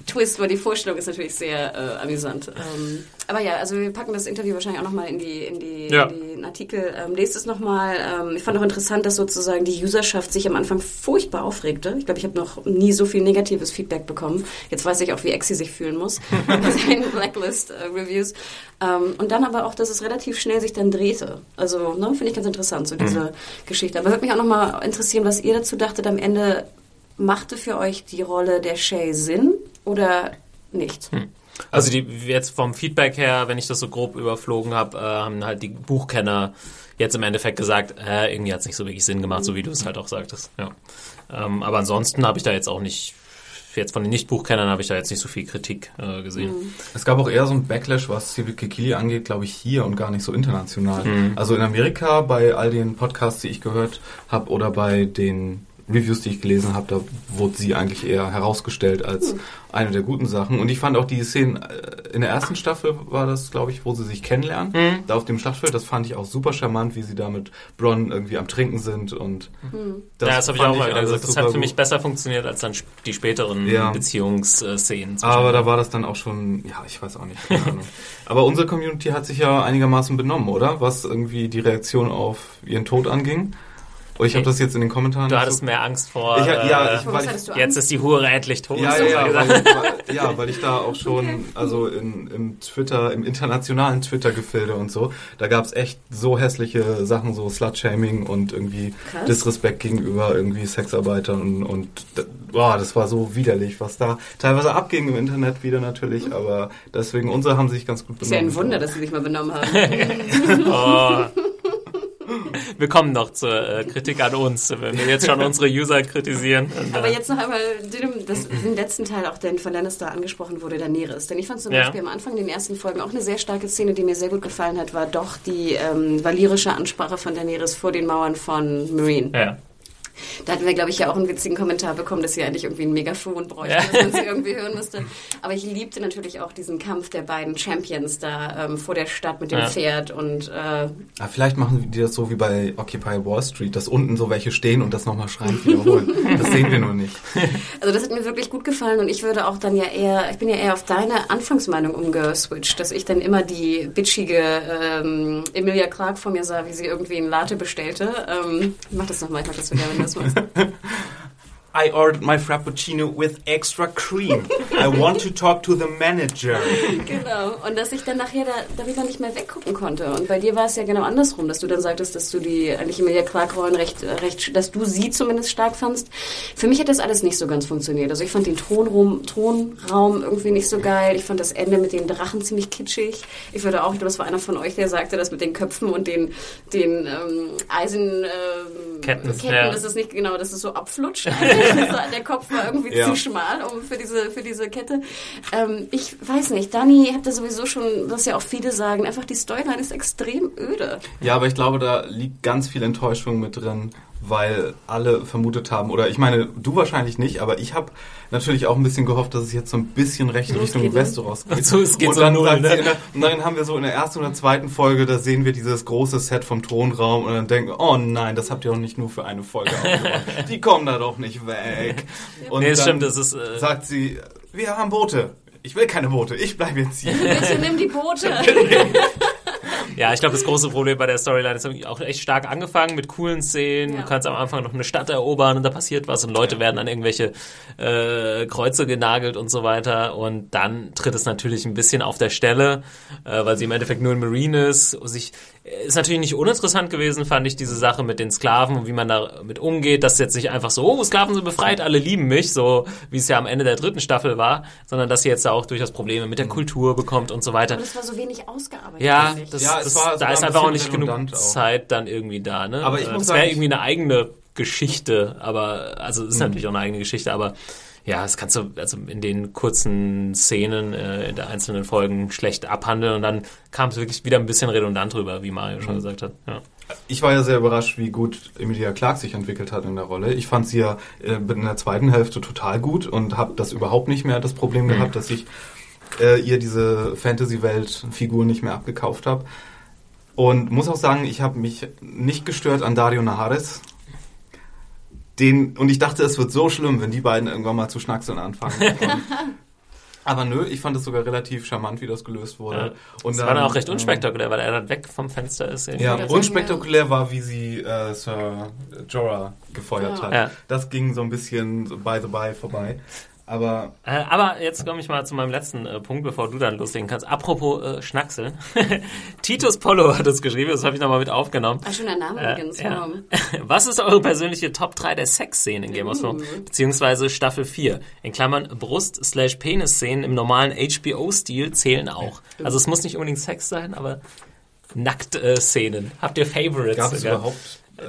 Twist, weil die Vorstellung ist natürlich sehr äh, amüsant. Ähm, aber ja, also wir packen das Interview wahrscheinlich auch nochmal in, die, in, die, ja. in den Artikel. Ähm, lest es nochmal. Ähm, ich fand auch interessant, dass sozusagen die Userschaft sich am Anfang furchtbar aufregte. Ich glaube, ich habe noch nie so viel negatives Feedback bekommen. Jetzt weiß ich auch, wie Exi sich fühlen muss bei seinen Blacklist-Reviews. Äh, ähm, und dann aber auch, dass es relativ schnell sich dann drehte. Also, ne, finde ich ganz interessant, so diese mhm. Geschichte. Aber würde mich auch nochmal interessieren, was ihr dazu dachtet. Am Ende machte für euch die Rolle der Shay Sinn oder nicht? Hm.
Also die jetzt vom Feedback her, wenn ich das so grob überflogen habe, äh, haben halt die Buchkenner jetzt im Endeffekt gesagt, äh, irgendwie hat es nicht so wirklich Sinn gemacht, so wie du es halt auch sagtest. Ja. Ähm, aber ansonsten habe ich da jetzt auch nicht, jetzt von den Nicht-Buchkennern habe ich da jetzt nicht so viel Kritik äh, gesehen. Mhm.
Es gab auch eher so ein Backlash, was Civil Kikili angeht, glaube ich, hier und gar nicht so international. Mhm. Also in Amerika bei all den Podcasts, die ich gehört habe oder bei den Reviews, die ich gelesen habe, da wurde sie eigentlich eher herausgestellt als mhm. eine der guten Sachen. Und ich fand auch die Szenen äh, in der ersten Staffel war das, glaube ich, wo sie sich kennenlernen. Mhm. Da auf dem Schlachtfeld, das fand ich auch super charmant, wie sie da mit Bronn irgendwie am Trinken sind und
mhm. das, ja, das habe ich auch mal wieder gesagt. Das hat für mich besser funktioniert als dann die späteren ja. Beziehungsszenen.
Aber da war das dann auch schon, ja, ich weiß auch nicht. Aber unsere Community hat sich ja einigermaßen benommen, oder? Was irgendwie die Reaktion auf ihren Tod anging. Oh, ich habe das jetzt in den Kommentaren.
Du hattest so mehr Angst vor.
Ich, ja, ich,
weil ich, jetzt ist die Hure endlich tot.
Ja, ja, ja, weil, ja, weil ich da auch schon, also in, im Twitter, im internationalen Twitter-Gefilde und so, da gab es echt so hässliche Sachen, so Slut-Shaming und irgendwie Krass. Disrespekt gegenüber irgendwie Sexarbeitern und, und boah, das war so widerlich, was da teilweise abging im Internet wieder natürlich, aber deswegen unsere haben sich ganz gut
benommen. Ist ja ein Wunder, dass sie sich mal benommen haben. oh.
wir kommen noch zur äh, Kritik an uns, wenn wir jetzt schon unsere User kritisieren.
Aber jetzt noch einmal den, das, den letzten Teil, auch den von Lannister angesprochen wurde, Daenerys. Denn ich fand zum ja. Beispiel am Anfang in den ersten Folgen auch eine sehr starke Szene, die mir sehr gut gefallen hat, war doch die ähm, valyrische Ansprache von Daenerys vor den Mauern von Marine. Ja. Da hatten wir, glaube ich, ja auch einen witzigen Kommentar bekommen, dass sie eigentlich irgendwie ein Megafon bräuchte,
Ja.
dass man sie irgendwie hören müsste. Aber ich liebte natürlich auch diesen Kampf der beiden Champions da ähm, vor der Stadt mit dem
Ja.
Pferd und äh,
Ah, vielleicht machen die das so wie bei Occupy Wall Street, dass unten so welche stehen und das nochmal schreiend wiederholen. das sehen wir nur nicht.
Also das hat mir wirklich gut gefallen und ich würde auch dann ja eher, ich bin ja eher auf deine Anfangsmeinung umgeswitcht, dass ich dann immer die bitchige ähm, Emilia Clarke vor mir sah, wie sie irgendwie ein Latte bestellte. Ähm, mach das nochmal, ich mach das so gerne, wenn du das machst.
I ordered my Frappuccino with extra cream. I want to talk to the manager.
Genau. Und dass ich dann nachher da, darüber nicht mehr weggucken konnte. Und bei dir war es ja genau andersrum, dass du dann sagtest, dass du die eigentlich Emilia Clarke-Rollen recht, recht, dass du sie zumindest stark fandst. Für mich hat das alles nicht so ganz funktioniert. Also ich fand den Thronraum, Thronraum irgendwie nicht so geil. Ich fand das Ende mit den Drachen ziemlich kitschig. Ich würde auch, ich glaube, das war einer von euch, der sagte, das mit den Köpfen und den, den ähm, Eisen ähm,
Ketten,
Ketten
ja.
dass es nicht genau, dass es so abflutscht. der Kopf war irgendwie
Ja.
zu schmal um für diese für diese Kette. Ähm, ich weiß nicht, Dani, habt ihr sowieso schon, was ja auch viele sagen, einfach die Storyline ist extrem öde.
Ja, aber ich glaube, da liegt ganz viel Enttäuschung mit drin, weil alle vermutet haben, oder ich meine, du wahrscheinlich nicht, aber ich habe natürlich auch ein bisschen gehofft, dass es jetzt so ein bisschen recht Richtung? Westeros geht.
So, es geht
und
so
dann
null, ne?
der, und dann haben wir so in der ersten oder zweiten Folge, da sehen wir dieses große Set vom Thronraum und dann denken, wir, oh nein, das habt ihr doch nicht nur für eine Folge aufgebaut. Die kommen da doch nicht weg. Und
Nee, stimmt, das ist, äh,
sagt sie, wir haben Boote. Ich will keine Boote, ich bleibe jetzt hier.
Bitte nimm die Boote.
Ja, ich glaube, das große Problem bei der Storyline ist auch echt stark angefangen mit coolen Szenen.
Ja.
Du kannst am Anfang noch eine Stadt erobern und da passiert was und Leute werden an irgendwelche äh, Kreuze genagelt und so weiter. Und dann tritt es natürlich ein bisschen auf der Stelle, äh, weil sie im Endeffekt nur ein Marine ist. Sich, ist natürlich nicht uninteressant gewesen, fand ich, diese Sache mit den Sklaven und wie man damit umgeht. dass jetzt nicht einfach so, oh, Sklaven sind befreit, alle lieben mich, so wie es ja am Ende der dritten Staffel war, sondern dass sie jetzt da auch durchaus Probleme mit der Kultur bekommt und so weiter.
Aber das war so wenig ausgearbeitet.
Ja, das,
Ja, es
das,
war- es
da ist
ein
einfach auch nicht genug
auch.
Zeit dann irgendwie da. Ne?
Aber ich
Äh,
muss
das
sagen,
wäre irgendwie eine eigene Geschichte, aber also es ist natürlich auch eine eigene Geschichte, aber ja, das kannst du also in den kurzen Szenen äh, in der einzelnen Folgen schlecht abhandeln und dann kam es wirklich wieder ein bisschen redundant rüber, wie Mario schon gesagt hat. Ja.
Ich war ja sehr überrascht, wie gut Emilia Clarke sich entwickelt hat in der Rolle. Ich fand sie ja äh, in der zweiten Hälfte total gut und habe das überhaupt nicht mehr das Problem gehabt, dass ich äh, ihr diese Fantasy-Welt-Figur nicht mehr abgekauft habe. Und muss auch sagen, ich habe mich nicht gestört an Dario Naharis. Den, und ich dachte, es wird so schlimm, wenn die beiden irgendwann mal zu schnackseln anfangen. Aber nö, ich fand es sogar relativ charmant, wie das gelöst wurde.
Ja.
Und
das war dann auch recht
ähm,
unspektakulär, weil er dann weg vom Fenster ist. irgendwie.
ja, unspektakulär war, wie sie äh, Sir Jorah gefeuert
Ja.
hat.
Ja.
Das ging so ein bisschen so by the by vorbei. Aber
Äh, aber jetzt komme ich mal zu meinem letzten äh, Punkt, bevor du dann loslegen kannst. Apropos äh, Schnackseln. Titus Polo hat uns geschrieben, das habe ich nochmal mit aufgenommen.
Ah, schöner Name
Äh,
übrigens.
ja. Was ist eure persönliche Top 3 der Sexszenen in Game of Thrones? Beziehungsweise Staffel 4. In Klammern Brust- slash Penis-Szenen im normalen HBO-Stil zählen auch. Also es muss nicht unbedingt Sex sein, aber Nackt-Szenen. Habt ihr Favorites?
gab es überhaupt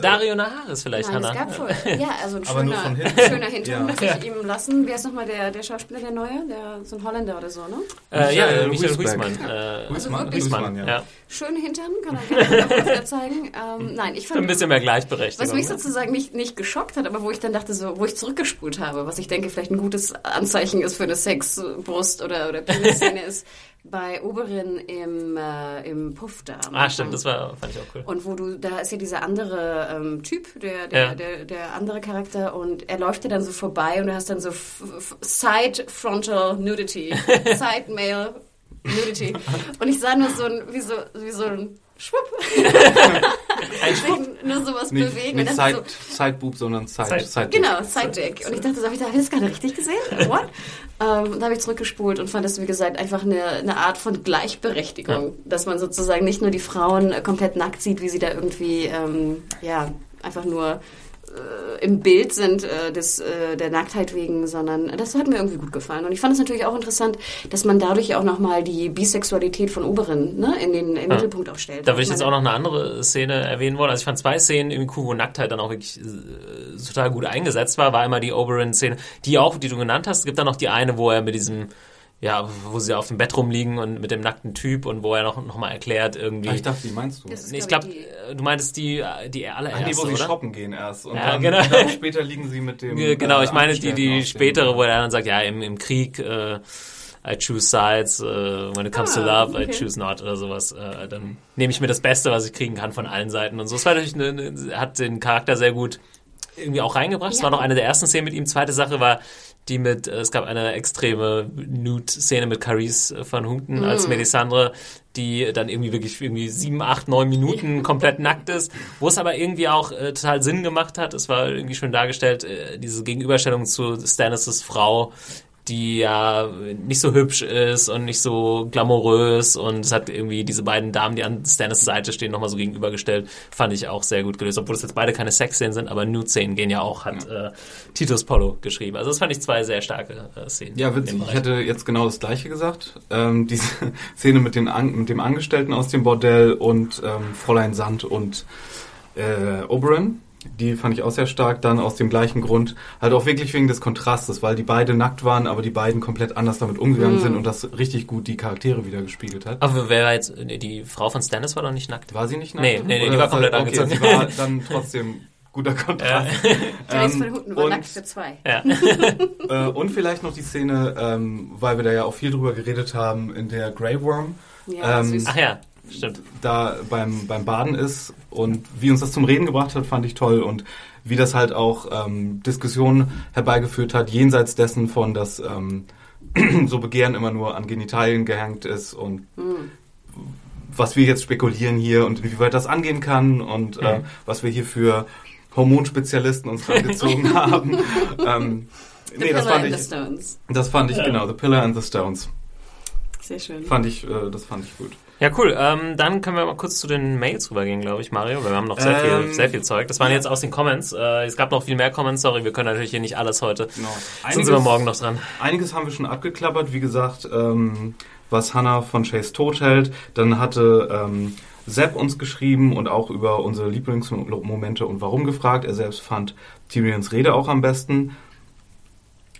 Dario Naharis vielleicht,
Nein, es
Hannah.
gab wohl. Ja, also ein
Aber nur
schöner,
von hinten.
schöner Hintern,
Ja.
darf ich ihm lassen. Wer ist nochmal der, der Schauspieler, der Neue? Der, so ein Holländer oder so, ne?
Äh, ja,
Michael
Michael. Huismann. Äh,
Huismann?
ja.
ja.
Schönen Hintern, kann er gerne auch wieder zeigen. Ähm, nein, ich fand...
Ein bisschen mehr Gleichberechtigung.
Was mich
ne?
sozusagen nicht, nicht geschockt hat, aber wo ich dann dachte, so, wo ich zurückgespult habe, was ich denke vielleicht ein gutes Anzeichen ist für eine Sexbrust oder, oder Penis-Szene ist, bei Oberin im, äh, im Puff da.
Ah, stimmt, das war, fand ich auch cool.
Und wo du, da ist ja dieser andere ähm, Typ, der, der,
Ja.
der, der andere Charakter, und er läuft dir dann so vorbei und du hast dann so Side Frontal Nudity, Side Male Nudity. Und ich sah nur so ein, wie so, wie so ein Schwupp.
Ein Schwupp.
nur sowas
nicht,
bewegen.
nicht Side, Sideboob, sondern Side,
Side-
Genau, Side-Dick. Und ich dachte so, habe ich das gerade richtig gesehen? What? ähm, und da habe ich zurückgespult und fand das, wie gesagt, einfach eine, eine Art von Gleichberechtigung. Dass man sozusagen nicht nur die Frauen äh, komplett nackt sieht, wie sie da irgendwie, ähm, ja, einfach nur im Bild sind äh, des, äh, der Nacktheit wegen, sondern das hat mir irgendwie gut gefallen. Und ich fand es natürlich auch interessant, dass man dadurch auch nochmal die Bisexualität von Oberen ne, in den im Mittelpunkt auch stellt.
Da würde ich jetzt auch noch eine andere Szene erwähnen wollen. Also ich fand zwei Szenen irgendwie cool, wo Nacktheit dann auch wirklich äh, total gut eingesetzt war. War einmal die Oberyn-Szene, die auch, die du genannt hast. Es gibt dann noch die eine, wo er mit diesem ja, wo sie auf dem Bett rumliegen und mit dem nackten Typ und wo er noch, noch mal erklärt irgendwie.
Ah, ich dachte, die meinst du?
Das ist,
Nee, ich
glaub
glaube,
die-
du meintest die, die
Ach
allererste,
nee, wo sie
oder?
shoppen gehen erst. Und
Ja,
dann,
genau.
dann später liegen sie mit dem.
Ge- Genau,
äh,
ich meine die, die spätere, wo er dann sagt, ja, im, im Krieg, äh, I choose sides, äh, when it comes to
Ah,
love, I
okay.
choose not oder sowas. Äh, dann nehme ich mir das Beste, was ich kriegen kann von allen Seiten und so. Es war natürlich eine, eine, hat den Charakter sehr gut irgendwie auch reingebracht. Es
Ja.
war noch eine der ersten Szenen mit ihm. Zweite Sache war die mit, äh, es gab eine extreme Nude-Szene mit Carice van Houten als
Mm.
Melisandre, die dann irgendwie wirklich irgendwie sieben, acht, neun Minuten komplett nackt ist, wo es aber irgendwie auch äh, total Sinn gemacht hat. Es war irgendwie schön dargestellt, äh, diese Gegenüberstellung zu Stannis' Frau, die ja nicht so hübsch ist und nicht so glamourös und es hat irgendwie diese beiden Damen, die an Stannis Seite stehen, nochmal so gegenübergestellt, fand ich auch sehr gut gelöst, obwohl es jetzt beide keine Sexszenen sind, aber Nude-Szenen gehen ja auch, hat äh, Titus Polo geschrieben. Also das fand ich zwei sehr starke äh, Szenen.
Ja, witzig. Ich hätte jetzt genau das Gleiche gesagt. Ähm, diese Szene mit, den An mit dem Angestellten aus dem Bordell und ähm, Fräulein Sand und äh, Oberon. Die fand ich auch sehr stark. Dann aus dem gleichen Grund, halt auch wirklich wegen des Kontrastes, weil die beide nackt waren, aber die beiden komplett anders damit umgegangen sind und das richtig gut die Charaktere wieder gespiegelt hat.
Aber wer war jetzt, nee, die Frau von Stannis war doch nicht nackt.
War sie nicht nackt?
Nee, nee, nee, die
Oder
war komplett
okay,
angezogen.
Sie war dann trotzdem guter Kontrast.
Trace
Ähm,
von Hunden war
und-
nackt für zwei.
Ja.
Äh, und vielleicht noch die Szene, ähm, weil wir da ja auch viel drüber geredet haben, in der Grey Worm
Ja,
Ähm,
süß.
Ach ja, stimmt.
da beim, beim Baden ist und wie uns das zum Reden gebracht hat, fand ich toll und wie das halt auch ähm, Diskussionen herbeigeführt hat, jenseits dessen von, dass ähm, so Begehren immer nur an Genitalien gehängt ist und was wir jetzt spekulieren hier und inwieweit das angehen kann und äh,
Mhm.
was wir hier für Hormonspezialisten uns rangezogen haben. Ähm,
The
nee, das
Pillar
fand
and
ich,
the Stones.
das fand ich, genau, The Pillar and the Stones.
Sehr schön.
Fand ich, äh, das fand ich gut.
Ja, cool. Ähm, dann können wir mal kurz zu den Mails rübergehen, glaube ich, Mario, weil wir haben noch sehr, viel,
Ähm,
sehr viel Zeug. Das waren jetzt aus den Comments. Äh, es gab noch viel mehr Comments, sorry, wir können natürlich hier nicht alles heute.
Genau.
Sonst sind wir morgen noch dran.
Einiges haben wir schon abgeklappert, wie gesagt, ähm, was Hannah von Chase tot hält. Dann hatte ähm, Sepp uns geschrieben und auch über unsere Lieblingsmomente und warum gefragt. Er selbst fand Tyrions Rede auch am besten.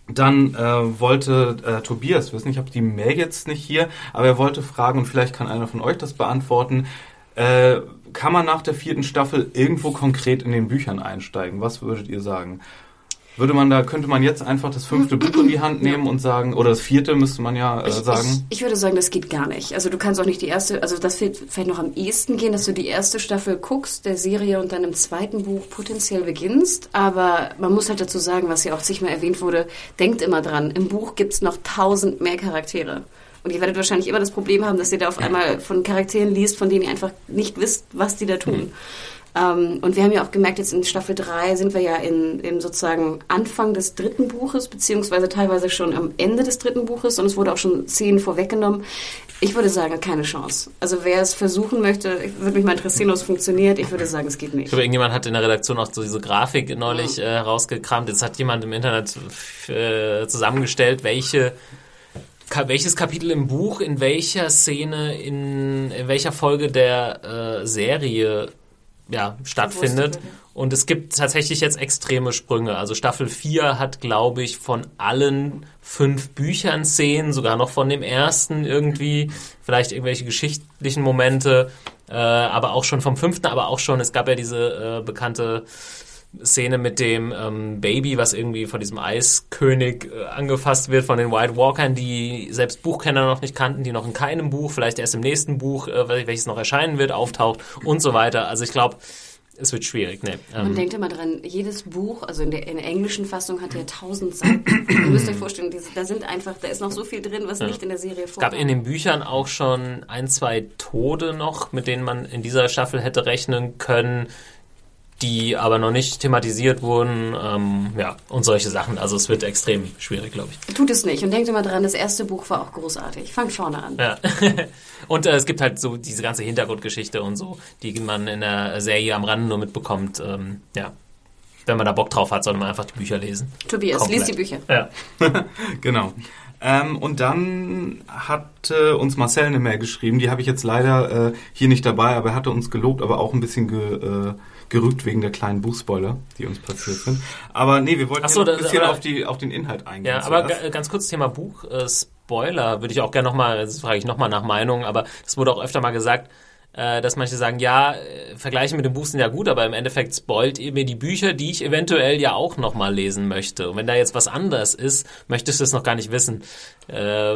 Dann äh, wollte äh, Tobias wissen, ich habe die Mail jetzt nicht hier, aber er wollte fragen, und vielleicht kann einer von euch das beantworten, äh, kann man nach der vierten Staffel irgendwo konkret in den Büchern einsteigen? Was würdet ihr sagen? Würde man da, könnte man jetzt einfach das fünfte Buch in die Hand nehmen und sagen, oder das vierte müsste man ja äh, sagen?
ich, ich würde sagen, das geht gar nicht. Also du kannst auch nicht die erste, also das wird vielleicht noch am ehesten gehen, dass du die erste Staffel guckst der Serie und dann im zweiten Buch potenziell beginnst. Aber man muss halt dazu sagen, was ja auch zigmal erwähnt wurde, denkt immer dran, im Buch gibt's noch tausend mehr Charaktere. Und ihr werdet wahrscheinlich immer das Problem haben, dass ihr da auf einmal von Charakteren liest, von denen ihr einfach nicht wisst, was die da tun. Ähm, und wir haben ja auch gemerkt, jetzt in Staffel 3 sind wir ja in, in sozusagen Anfang des dritten Buches, beziehungsweise teilweise schon am Ende des dritten Buches und es wurde auch schon Szenen vorweggenommen. Ich würde sagen, keine Chance. Also wer es versuchen möchte, ich würde mich mal interessieren, ob es funktioniert. Ich würde sagen, es geht
Ich
nicht.
glaube, irgendjemand hat in der Redaktion auch so diese Grafik neulich äh, herausgekramt. Jetzt hat jemand im Internet äh, zusammengestellt, welche welches Kapitel im Buch in welcher Szene in, in welcher Folge der äh, Serie ja, stattfindet. Und es gibt tatsächlich jetzt extreme Sprünge. Also Staffel 4 hat, glaube ich, von allen fünf Büchern Szenen, sogar noch von dem ersten irgendwie, vielleicht irgendwelche geschichtlichen Momente, äh, aber auch schon vom fünften, aber auch schon, es gab ja diese äh, bekannte Szene mit dem ähm, Baby, was irgendwie von diesem Eiskönig äh, angefasst wird, von den White Walkern, die selbst Buchkenner noch nicht kannten, die noch in keinem Buch, vielleicht erst im nächsten Buch, äh, wel- welches noch erscheinen wird, auftaucht und so weiter. Also ich glaube, es wird schwierig. Nee,
Und
ähm,
denkt immer dran, jedes Buch, also in der, in der englischen Fassung hat ja tausend Seiten. Ihr müsst euch vorstellen, diese, da sind einfach, da ist noch so viel drin, was nicht in der Serie
es gab
vorkommt.
in den Büchern auch schon ein, zwei Tode noch, mit denen man in dieser Staffel hätte rechnen können, die aber noch nicht thematisiert wurden. Ähm, ja, und solche Sachen. Also es wird extrem schwierig, glaube ich.
Tut es nicht. Und denkt immer dran, das erste Buch war auch großartig. Fangt vorne an.
Ja. und äh, es gibt halt so diese ganze Hintergrundgeschichte und so, die man in der Serie am Rande nur mitbekommt. Ähm, ja. Wenn man da Bock drauf hat, sollte man einfach die Bücher lesen.
Tobias,
Komplett.
lies die Bücher.
Ja.
Genau. Ähm, und dann hatte uns Marcel eine Mail geschrieben, die habe ich jetzt leider äh, hier nicht dabei, aber er hatte uns gelobt, aber auch ein bisschen ge, äh, gerügt wegen der kleinen Buchspoiler, die uns passiert sind. Aber nee, wir wollten
Ach so,
ein bisschen
aber-
auf, die, auf den Inhalt eingehen.
Ja, aber
zuerst.
ganz kurz Thema Buch. Äh, Spoiler würde ich auch gerne nochmal, das frage ich nochmal nach Meinung, aber das wurde auch öfter mal gesagt, äh, dass manche sagen, ja, äh, Vergleiche mit dem Buch sind ja gut, aber im Endeffekt spoilt ihr mir die Bücher, die ich eventuell ja auch nochmal lesen möchte. Und wenn da jetzt was anderes ist, möchtest du es noch gar nicht wissen. Äh,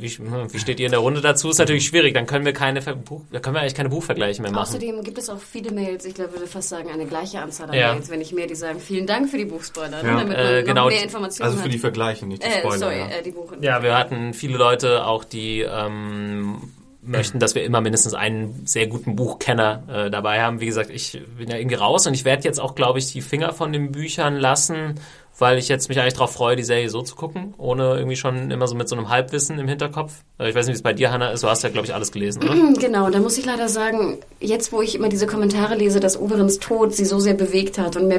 wie, hm, wie steht ihr in der Runde dazu? Ist natürlich schwierig, dann können wir keine Buch, können wir eigentlich keine Buchvergleiche mehr machen.
Außerdem gibt es auch viele Mails, ich glaube, würde fast sagen, eine gleiche Anzahl an
Ja.
Mails, wenn ich mehr die sagen, vielen Dank für die Buchspoiler, ne,
Ja.
damit
Äh,
man
genau.
noch mehr Informationen
Also für die Vergleiche, nicht die
äh,
Spoiler.
sorry,
ja.
äh, die Buch.
Ja, wir hatten viele Leute auch, die ähm, möchten, dass wir immer mindestens einen sehr guten Buchkenner äh, dabei haben. Wie gesagt, ich bin ja irgendwie raus und ich werde jetzt auch, glaube ich, die Finger von den Büchern lassen, weil ich jetzt mich eigentlich darauf freue, die Serie so zu gucken, ohne irgendwie schon immer so mit so einem Halbwissen im Hinterkopf. Äh, ich weiß nicht, wie es bei dir, Hannah, ist. Du hast ja, glaube ich, alles gelesen, oder?
Genau, da muss ich leider sagen, jetzt wo ich immer diese Kommentare lese, dass Oberens Tod sie so sehr bewegt hat und mehr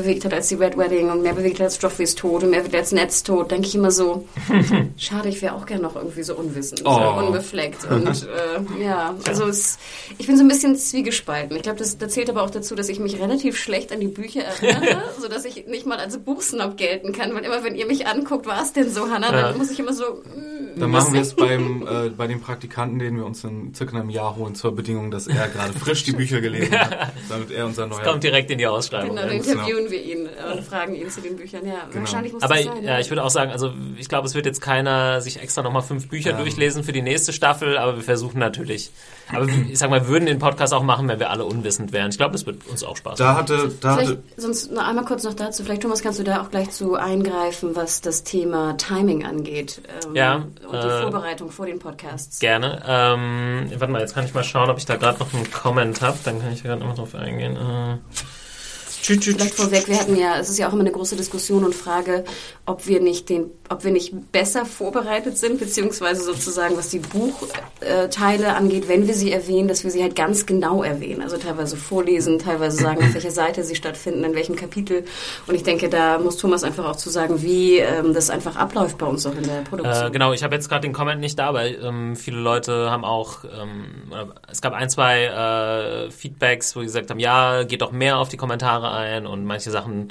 bewegt hat als die Red Wedding und mehr bewegt hat als Joffreys Tod und mehr bewegt als Neds Tod, denke ich immer so, schade, ich wäre auch gern noch irgendwie so unwissend,
Oh.
so unbefleckt. Und äh, ja, also es, ich bin so ein bisschen zwiegespalten. Ich glaube, das, das zählt aber auch dazu, dass ich mich relativ schlecht an die Bücher erinnere, sodass ich nicht mal als Buchsnob gelten kann. Weil immer, wenn ihr mich anguckt, war es denn so, Hannah,
Ja.
dann muss ich immer so, mm,
Dann machen wir es beim, äh, bei dem Praktikanten, den wir uns in circa einem Jahr holen, zur Bedingung, dass er gerade frisch die Bücher gelesen hat, damit er unser neuer...
Kommt direkt in die Ausschreibung.
genau,
ganz genau.
Interviewen wir ihn äh, und fragen ihn zu den Büchern. Ja, wahrscheinlich muss
Aber
das sein.
ja, ich würde auch sagen, also ich glaube, es wird jetzt keiner sich extra nochmal fünf Bücher
Ja.
durchlesen für die nächste Staffel, aber wir versuchen natürlich. Aber ich sag mal, wir würden den Podcast auch machen, wenn wir alle unwissend wären. Ich glaube, das wird uns auch Spaß
Da
machen.
hatte, da
Vielleicht,
hatte,
sonst noch einmal kurz noch dazu. Vielleicht, Thomas, kannst du da auch gleich zu eingreifen, was das Thema Timing angeht. Ähm,
Ja,
Und die
äh,
Vorbereitung vor den Podcasts.
Gerne. Ähm, warte mal, jetzt kann ich mal schauen, ob ich da gerade noch einen Comment habe. Dann kann ich da gerade nochmal drauf eingehen. Äh, tschü, tschü,
Vielleicht vorweg, wir hatten ja, es ist ja auch immer eine große Diskussion und Frage, ob wir nicht den, ob wir nicht besser vorbereitet sind, beziehungsweise sozusagen, was die Buchteile angeht, wenn wir sie erwähnen, dass wir sie halt ganz genau erwähnen. Also teilweise vorlesen, teilweise sagen, auf welcher Seite sie stattfinden, in welchem Kapitel. Und ich denke, da muss Thomas einfach auch zu sagen, wie ähm, das einfach abläuft bei uns auch in der Produktion.
Äh, genau, ich habe jetzt gerade den Comment nicht da, aber ähm, viele Leute haben auch, ähm, es gab ein, zwei äh, Feedbacks, wo die gesagt haben, ja, geht doch mehr auf die Kommentare ein und manche Sachen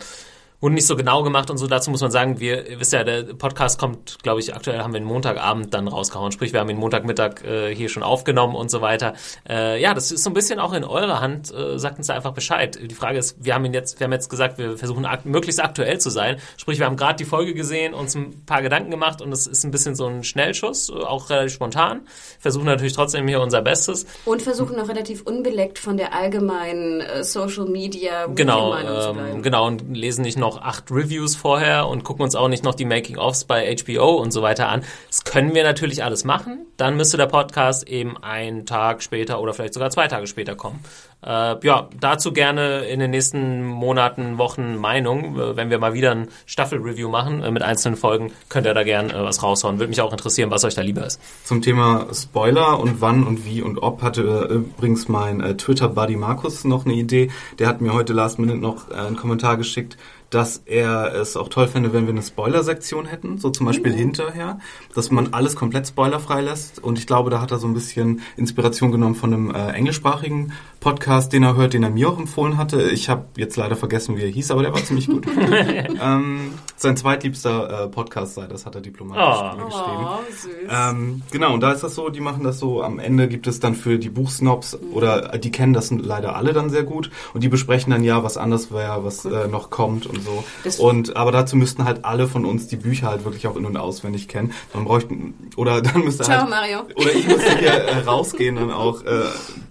wurden nicht so genau gemacht und so. Dazu muss man sagen, wir, ihr wisst ja, der Podcast kommt, glaube ich, aktuell haben wir ihn Montagabend dann rausgehauen. Sprich, wir haben ihn Montagmittag äh, hier schon aufgenommen und so weiter. Äh, ja, das ist so ein bisschen auch in eurer Hand. Äh, sagt uns da einfach Bescheid. Die Frage ist, wir haben ihn jetzt, wir haben jetzt gesagt, wir versuchen ak möglichst aktuell zu sein. Sprich, wir haben gerade die Folge gesehen, uns ein paar Gedanken gemacht und es ist ein bisschen so ein Schnellschuss, äh, auch relativ spontan. Versuchen natürlich trotzdem hier unser Bestes.
Und versuchen auch relativ unbeleckt von der allgemeinen äh, Social Media
Genau, ähm, genau und lesen nicht noch acht Reviews vorher und gucken uns auch nicht noch die Making-ofs bei HBO und so weiter an. Das können wir natürlich alles machen. Dann müsste der Podcast eben einen Tag später oder vielleicht sogar zwei Tage später kommen. Äh, ja, dazu gerne in den nächsten Monaten, Wochen Meinung. Äh, Wenn wir mal wieder ein Staffel-Review machen äh, mit einzelnen Folgen, könnt ihr da gerne äh, was raushauen. Würde mich auch interessieren, was euch da lieber ist.
Zum Thema Spoiler und wann und wie und ob hatte äh, übrigens mein Twitter-Buddy Markus noch eine Idee. Der hat mir heute last minute noch einen Kommentar geschickt, dass er es auch toll fände, wenn wir eine Spoiler-Sektion hätten, so zum Beispiel hinterher, dass man alles komplett spoilerfrei lässt. Und ich glaube, da hat er so ein bisschen Inspiration genommen von einem äh, englischsprachigen Podcast, den er hört, den er mir auch empfohlen hatte. Ich habe jetzt leider vergessen, wie er hieß, aber der war ziemlich gut. ähm, sein zweitliebster äh, Podcast sei, das hat er diplomatisch
Oh.
mir geschrieben.
Oh, süß.
Ähm, genau, und da ist das so, die machen das so, am Ende gibt es dann für die Buchsnobs, oder äh, die kennen das leider alle dann sehr gut, und die besprechen dann ja, was anders wäre, was äh, noch kommt und so.
Das-
und aber dazu müssten halt alle von uns die Bücher halt wirklich auch in- und auswendig kennen. Man bräuchte, oder dann müsste
Ciao,
halt,
Mario.
oder ich müsste hier äh, rausgehen dann auch äh,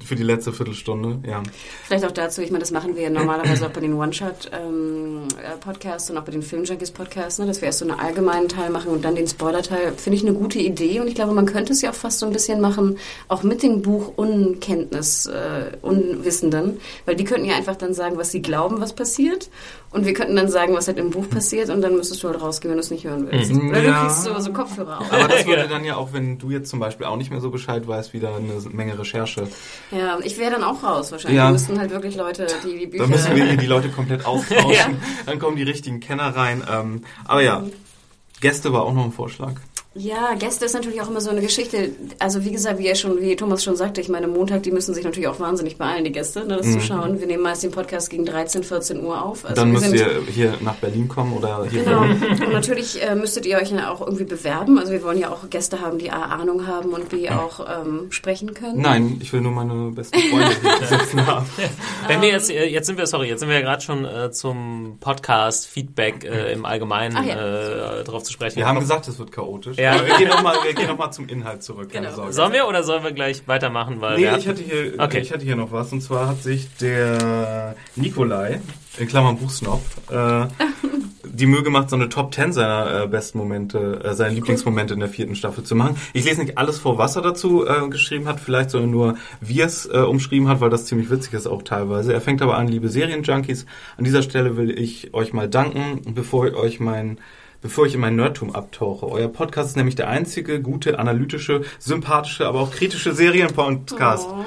für die letzte Viertelstunde, ja.
Vielleicht auch dazu, ich meine, das machen wir ja normalerweise auch bei den One-Shot-Podcasts ähm, und auch bei den Film-Junkies-Podcasts, ne, dass wir erst so einen allgemeinen Teil machen und dann den Spoiler-Teil. Finde ich eine gute Idee und ich glaube, man könnte es ja auch fast so ein bisschen machen, auch mit dem Buch Unkenntnis, äh, Unwissenden, weil die könnten ja einfach dann sagen, was sie glauben, was passiert und wir könnten dann sagen, was halt im Buch passiert und dann müsstest du halt rausgehen, wenn du es nicht hören willst.
Mhm.
Oder du
Ja.
kriegst so, so Kopfhörer auf.
Aber das würde dann ja auch, wenn du jetzt zum Beispiel auch nicht mehr so Bescheid weißt, wieder eine Menge Recherche.
Ja, ich wäre dann auch raus wahrscheinlich.
Ja.
Wir müssten halt wirklich Leute, die die Bücher...
Dann müssen wir hier die Leute komplett austauschen.
Ja.
Dann kommen die richtigen Kenner rein. Ähm, aber ja, Gäste war auch noch ein Vorschlag.
Ja, Gäste ist natürlich auch immer so eine Geschichte. Also wie gesagt, wie er schon, wie Thomas schon sagte, ich meine, Montag, die müssen sich natürlich auch wahnsinnig beeilen, die Gäste, ne, das zu schauen. Wir nehmen meist den Podcast gegen 13, 14 Uhr auf. Also
dann müsst ihr hier nach Berlin kommen oder hier.
Genau. Und natürlich äh, müsstet ihr euch ja auch irgendwie bewerben. Also wir wollen ja auch Gäste haben, die A, Ahnung haben und B auch ähm, sprechen können.
Nein, ich will nur meine besten Freunde hier sitzen haben.
Wenn wir jetzt, äh, jetzt sind wir, sorry, jetzt sind wir ja gerade schon äh, zum Podcast, Feedback äh, im Allgemeinen
ja.
äh, drauf zu sprechen.
Wir haben gesagt, es wird chaotisch.
Ja.
Wir gehen nochmal noch mal zum Inhalt zurück. Keine
Genau.
Sorge.
Sollen wir oder sollen wir gleich weitermachen? Weil
Nee, ich hatte, hier,
Okay.
ich hatte hier noch was. Und zwar hat sich der Nikolai, in Klammern Buchsnob, äh, die Mühe gemacht, so eine Top 10 seiner äh, besten Momente, äh, seine Lieblingsmomente in der vierten Staffel zu machen. Ich lese nicht alles vor, was er dazu äh, geschrieben hat, vielleicht sondern nur, wie er es äh, umschrieben hat, weil das ziemlich witzig ist auch teilweise. Er fängt aber an, liebe Serienjunkies, an dieser Stelle will ich euch mal danken, bevor ich euch mein Bevor ich in mein Nerdtum abtauche. Euer Podcast ist nämlich der einzige gute, analytische, sympathische, aber auch kritische Serienpodcast
Oh.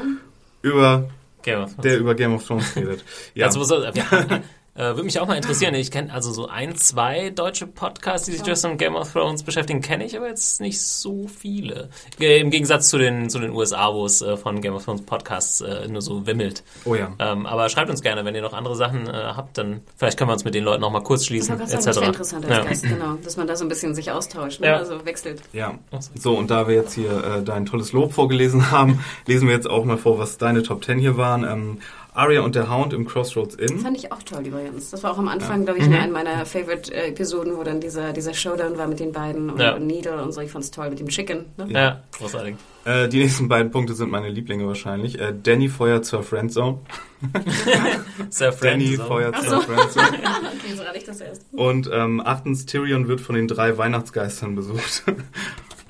über
Game of Thrones.
der über Game of Thrones redet. Ja,
Also, wir, äh, würde mich auch mal interessieren. Ich kenne also so ein, zwei deutsche Podcasts, die sich just um Game of Thrones beschäftigen, kenne ich aber jetzt nicht so viele. Äh, Im Gegensatz zu den, zu den USA, wo es äh, von Game of Thrones Podcasts äh, nur so wimmelt.
oh ja.
Ähm, aber schreibt uns gerne, wenn ihr noch andere Sachen äh, habt, dann vielleicht können wir uns mit den Leuten noch mal kurz schließen,
das wäre
etc.
interessant als
Ja.
Gast, genau. Dass man da so ein bisschen sich austauscht, ne?
Ja.
also wechselt.
Ja. So, und da wir jetzt hier äh, dein tolles Lob vorgelesen haben, lesen wir jetzt auch mal vor, was deine Top 10 hier waren. Ähm, Arya und der Hound im Crossroads Inn.
Fand ich auch toll übrigens. Das war auch am Anfang, glaube ich, in einer meiner Favorite-Episoden, wo dann dieser, dieser Showdown war mit den beiden und,
Ja.
und Needle und so. Ich fand's toll mit dem Chicken. Ne?
Ja, großartig.
Äh, die nächsten beiden Punkte sind meine Lieblinge wahrscheinlich. Äh, Danny feuert zur Friendzone.
Sehr
Danny
friend.
feuert
Ach
zur
so.
Friendzone.
Okay, so ich das erst.
Und ähm, achtens, Tyrion wird von den drei Weihnachtsgeistern besucht.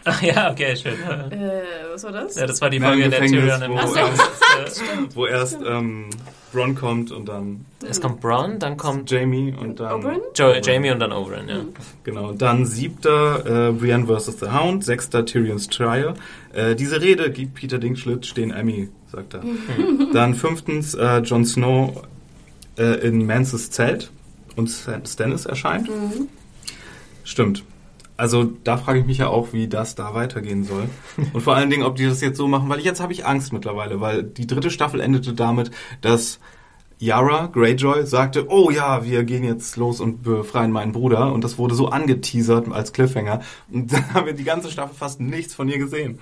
Ach ja, okay, schön.
Äh, was war das?
Ja, das war die Folge, in der Tyrion im
wo-
ist.
wo erst ähm, Ron kommt und dann
Es kommt Bronn, dann kommt
Jamie und dann...
Oberyn?
jo Jamie und dann Oberyn, ja.
Genau, dann siebter äh, Brienne vs. The Hound, sechster Tyrion's Trial. Äh, diese Rede gibt Peter Dinklage den Emmy, sagt er. dann fünftens äh, Jon Snow äh, in Mances Zelt und Stan- Stannis erscheint. Stimmt. Also da frage ich mich ja auch, wie das da weitergehen soll. Und vor allen Dingen, ob die das jetzt so machen, weil jetzt habe ich Angst mittlerweile, weil die dritte Staffel endete damit, dass Yara Greyjoy sagte, oh ja, wir gehen jetzt los und befreien meinen Bruder. Und das wurde so angeteasert als Cliffhanger. Und dann haben wir die ganze Staffel fast nichts von ihr gesehen.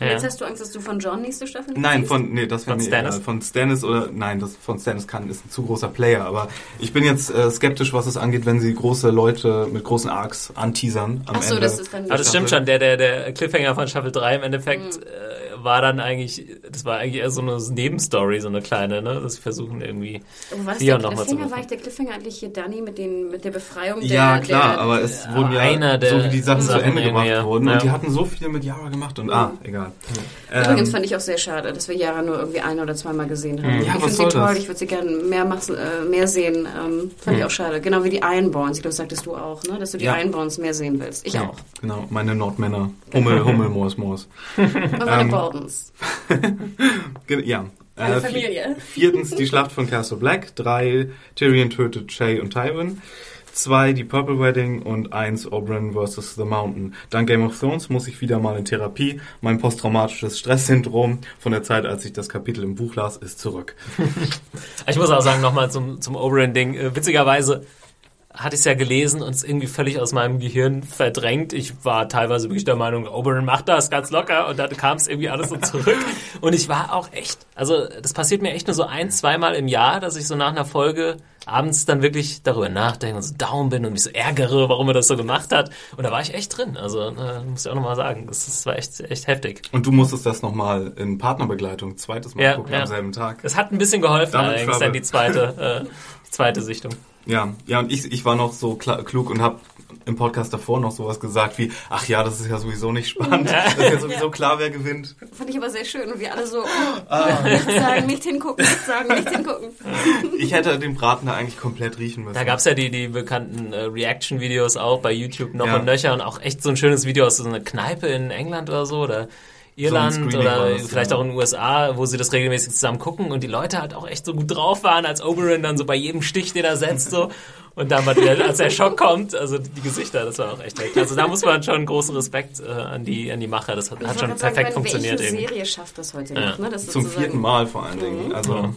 Ja.
Jetzt hast du Angst, dass du von John nächste Staffel nicht
Nein,
siehst?
von nee, das wäre
Von
mir
Stannis?
egal. Von Stannis oder nein, das von Stannis kann ist ein zu großer Player, aber ich bin jetzt äh, skeptisch, was es angeht, wenn sie große Leute mit großen Arcs anteasern am
Ach so,
Ende.
das ist dann
Aber das
Staffel.
stimmt schon, der, der, der Cliffhanger von Staffel 3 im Endeffekt äh, war dann eigentlich, das war eigentlich eher so eine Nebenstory, so eine kleine, ne? Das versuchen irgendwie
Aber war das der
noch mal zu
Cliffhanger? War ich der Cliffhanger eigentlich hier Danny mit, den, mit der Befreiung der...
ja, klar,
der,
aber es wurden ja so wie die Sachen zu Ende gemacht wurden
Ja.
und die hatten so viel mit Yara gemacht und ah, egal.
Übrigens
Ähm,
fand ich auch sehr schade, dass wir Yara nur irgendwie ein oder zweimal gesehen haben.
Ja,
ich finde sie toll,
das?
ich würde sie gerne mehr, machen, äh, mehr sehen. Ähm, fand ich auch schade. Genau wie die Ironborns. Ich glaube, das sagtest du auch, ne? dass du die
Ja.
Ironborns mehr sehen willst. Ich auch.
genau, meine Nordmänner. Hummel, Hummel, Moos, Moos.
Und meine
Ähm. Ge- Ja.
Eine
Äh,
Familie.
Viertens die Schlacht von Castle Black. Drei Tyrion tötet Shay und Tywin. Zwei die Purple Wedding und eins Oberyn vs. The Mountain. Dank Game of Thrones muss ich wieder mal in Therapie. Mein posttraumatisches Stresssyndrom von der Zeit, als ich das Kapitel im Buch las, ist zurück.
Ich muss auch sagen, nochmal zum, zum Oberyn-Ding, äh, witzigerweise, hatte ich es ja gelesen und es irgendwie völlig aus meinem Gehirn verdrängt. Ich war teilweise wirklich der Meinung, Oberyn macht das ganz locker und dann kam es irgendwie alles so zurück. Und ich war auch echt, also das passiert mir echt nur so ein, zweimal im Jahr, dass ich so nach einer Folge abends dann wirklich darüber nachdenke und so down bin und mich so ärgere, warum er das so gemacht hat. Und da war ich echt drin. Also äh, muss ich auch nochmal sagen, das, das war echt, echt heftig.
Und du musstest das nochmal in Partnerbegleitung zweites Mal
Ja,
gucken
ja.
am selben Tag.
Das hat ein bisschen geholfen
Damit
allerdings, dann die zweite, äh, die zweite Sichtung.
Ja, ja, und ich, ich war noch so klug und habe im Podcast davor noch sowas gesagt wie, ach ja, das ist ja sowieso nicht spannend. Das ist ja sowieso klar, wer gewinnt.
Fand ich aber sehr schön und wir alle so, oh,
Ah.
sagen, nicht hingucken, nichts sagen, nicht hingucken.
Ich hätte den Braten da eigentlich komplett riechen müssen.
Da gab's ja die, die bekannten äh, Reaction-Videos auch bei YouTube noch
Ja.
und nöcher und auch echt so ein schönes Video aus so einer Kneipe in England oder so oder Irland
war
oder
das,
vielleicht
ja.
auch in den USA, wo sie das regelmäßig zusammen gucken und die Leute halt auch echt so gut drauf waren, als Oberyn dann so bei jedem Stich, den er setzt, so. Und dann, als der Schock kommt, also die Gesichter, das war auch echt echt. Also da muss man schon großen Respekt äh, an die an die Macher. Das hat, hat schon
sagen,
perfekt
meine,
funktioniert
welche
irgendwie.
Serie schafft das heute
Ja.
noch? Ne? Das
Zum vierten Mal vor allen Dingen. Also,
Ja.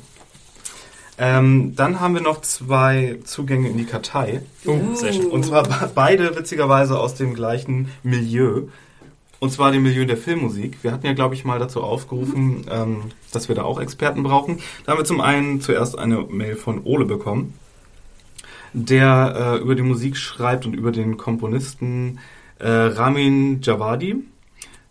ähm, dann haben wir noch zwei Zugänge in die Kartei.
Uh.
Und zwar be- beide witzigerweise aus dem gleichen Milieu. Und zwar dem Milieu der Filmmusik. Wir hatten ja, glaube ich, mal dazu aufgerufen, ähm, dass wir da auch Experten brauchen. Da haben wir zum einen zuerst eine Mail von Ole bekommen, der äh, über die Musik schreibt und über den Komponisten äh, Ramin Javadi,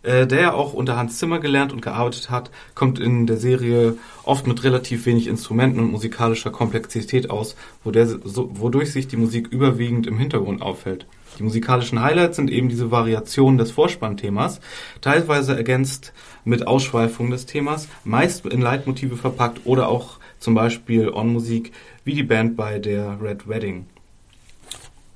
äh, der ja auch unter Hans Zimmer gelernt und gearbeitet hat, kommt in der Serie oft mit relativ wenig Instrumenten und musikalischer Komplexität aus, wodurch sich die Musik überwiegend im Hintergrund auffällt. Die musikalischen Highlights sind eben diese Variationen des Vorspannthemas, teilweise ergänzt mit Ausschweifungen des Themas, meist in Leitmotive verpackt oder auch zum Beispiel On-Musik, wie die Band bei der Red Wedding.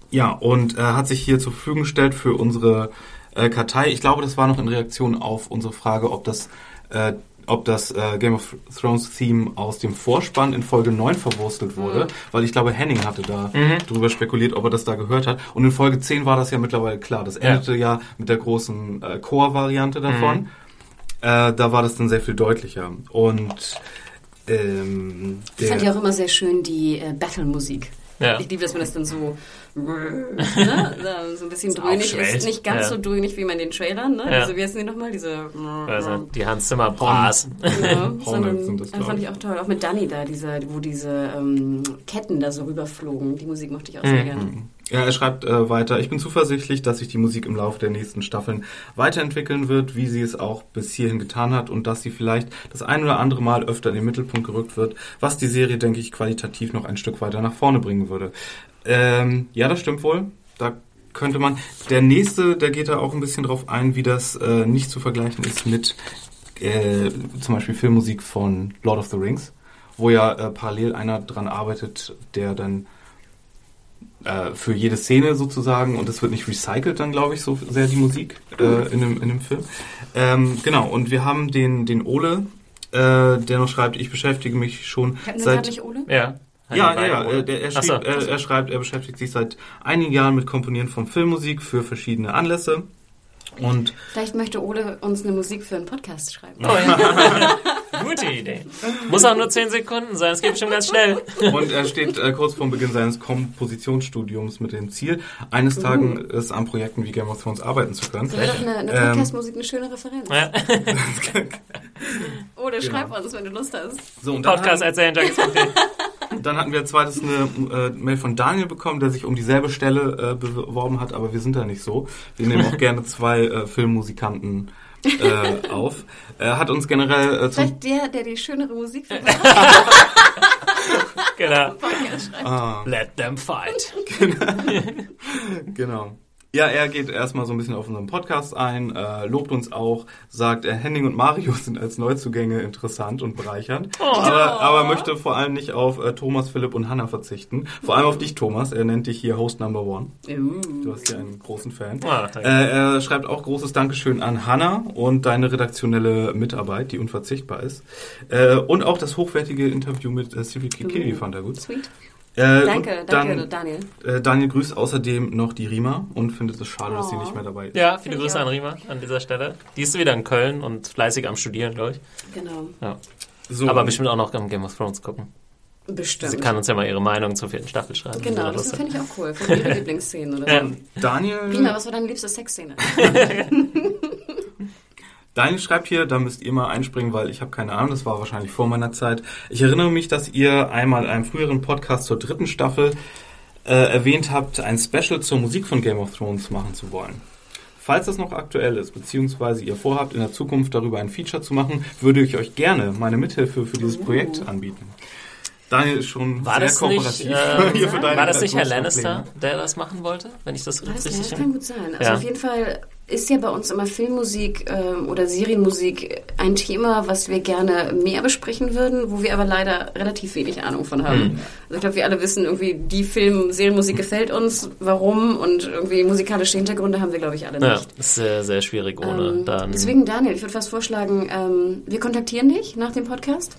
Ja, und er hat sich hier zur Verfügung gestellt für unsere äh, Kartei. Ich glaube, das war noch in Reaktion auf unsere Frage, ob das, äh, ob das äh, Game of Thrones Theme aus dem Vorspann in Folge 9 verwurstelt wurde, weil ich glaube, Henning hatte da drüber spekuliert, ob er das da gehört hat. Und in Folge 10 war das ja mittlerweile klar. Das endete ja, mit der großen äh, Chor-Variante davon. Äh, da war das dann sehr viel deutlicher. Und ähm,
Ich fand ja auch immer sehr schön die äh, Battle-Musik.
Ja.
Ich liebe, dass man das dann so, ne, so ein bisschen dröhnig ist. Nicht ganz
Ja.
so dröhnig wie man den Trailern, ne?
Ja.
Also, wie heißen die nochmal? Diese,
Also die Hans Zimmer Bras.
ja,
Hornets
sondern,
sind das,
das fand
ich.
auch toll. Auch mit Danny da, diese, wo diese ähm, Ketten da so rüberflogen. Die Musik mochte ich auch sehr gerne.
Ja, er schreibt äh, weiter, ich bin zuversichtlich, dass sich die Musik im Laufe der nächsten Staffeln weiterentwickeln wird, wie sie es auch bis hierhin getan hat und dass sie vielleicht das ein oder andere Mal öfter in den Mittelpunkt gerückt wird, was die Serie, denke ich, qualitativ noch ein Stück weiter nach vorne bringen würde. Ähm, ja, das stimmt wohl. Da könnte man. Der nächste, der geht da auch ein bisschen drauf ein, wie das äh, nicht zu vergleichen ist mit äh, zum Beispiel Filmmusik von Lord of the Rings, wo ja äh, parallel einer dran arbeitet, der dann äh, für jede Szene sozusagen und es wird nicht recycelt dann, glaube ich, so sehr die Musik äh, in, dem, in dem Film. Ähm, genau, und wir haben den, den Ole, äh, der noch schreibt, ich beschäftige mich schon seit...
nicht Ole?
Ja.
Ja, ja, ja. Der, er,
Ach so.
schrieb, äh, er schreibt, er beschäftigt sich seit einigen Jahren mit Komponieren von Filmmusik für verschiedene Anlässe. Und
Vielleicht möchte Ole uns eine Musik für einen Podcast schreiben.
Oh, ja. Gute Idee. Muss auch nur 10 Sekunden sein, es geht bestimmt ganz schnell.
Und er steht äh, kurz vor Beginn seines Kompositionsstudiums mit dem Ziel, eines Tages an Projekten wie Game of Thrones arbeiten zu können.
Da wäre doch eine, eine
Ähm,
Podcast-Musik eine schöne Referenz.
Ja.
Ole, schreib uns, wenn du Lust hast.
So, und
Podcast als
dann hatten wir als zweites eine äh, Mail von Daniel bekommen, der sich um dieselbe Stelle äh, beworben hat, aber wir sind da nicht so. Wir nehmen auch gerne zwei äh, Filmmusikanten äh, auf. Er hat uns generell äh, zum
Vielleicht der, der die schönere Musik
Genau.
Ah,
Let them fight.
Genau. Ja, er geht erstmal so ein bisschen auf unseren Podcast ein, äh, lobt uns auch, sagt, äh, Henning und Mario sind als Neuzugänge interessant und bereichernd, aber, aber möchte vor allem nicht auf äh, Thomas, Philipp und Hannah verzichten. Vor allem auf dich, Thomas. Er nennt dich hier Host Number One. Du hast ja einen großen Fan.
Ah, danke.
Äh, er schreibt auch großes Dankeschön an Hannah und deine redaktionelle Mitarbeit, die unverzichtbar ist. Äh, und auch das hochwertige Interview mit äh, Cyril Kikiri fand er gut.
Sweet.
Äh,
Danke,
dann,
Daniel.
äh, Daniel grüßt außerdem noch die Rima und findet es schade, dass sie
Oh.
nicht mehr dabei ist.
Ja, viele Grüße an Rima an dieser Stelle. Die ist wieder in Köln und fleißig am Studieren, glaube ich.
Genau.
Ja.
So,
Aber bestimmt auch noch am Game of Thrones gucken.
Bestimmt.
Sie kann uns ja mal ihre Meinung zur vierten Staffel schreiben.
Genau, das finde ich auch cool. Für ihre Lieblingsszenen oder so.
Ja.
Daniel,
Prima, was war deine liebste Sexszene?
Daniel schreibt hier, da müsst ihr mal einspringen, weil ich habe keine Ahnung, das war wahrscheinlich vor meiner Zeit. Ich erinnere mich, dass ihr einmal in einem früheren Podcast zur dritten Staffel äh, erwähnt habt, ein Special zur Musik von Game of Thrones machen zu wollen. Falls das noch aktuell ist, beziehungsweise ihr vorhabt, in der Zukunft darüber ein Feature zu machen, würde ich euch gerne meine Mithilfe für dieses Projekt anbieten. Daniel ist schon
War
sehr
das nicht,
kooperativ.
äh,
hier für deine
war das nicht Herr. Lannister, der das machen wollte? Wenn ich das
Weiß
richtig
nicht, das kann gut sein. Also
Ja.
auf jeden Fall ist ja bei uns immer Filmmusik ähm, oder Serienmusik ein Thema, was wir gerne mehr besprechen würden, wo wir aber leider relativ wenig Ahnung von haben.
Mhm.
Also ich glaube, wir alle wissen irgendwie, die Film, Serienmusik gefällt uns, warum und irgendwie musikalische Hintergründe haben wir, glaube ich, alle
Ja,
nicht.
ist sehr, sehr schwierig ohne
Ähm,
dann.
deswegen, Daniel, ich würde fast vorschlagen, ähm, wir kontaktieren dich nach dem Podcast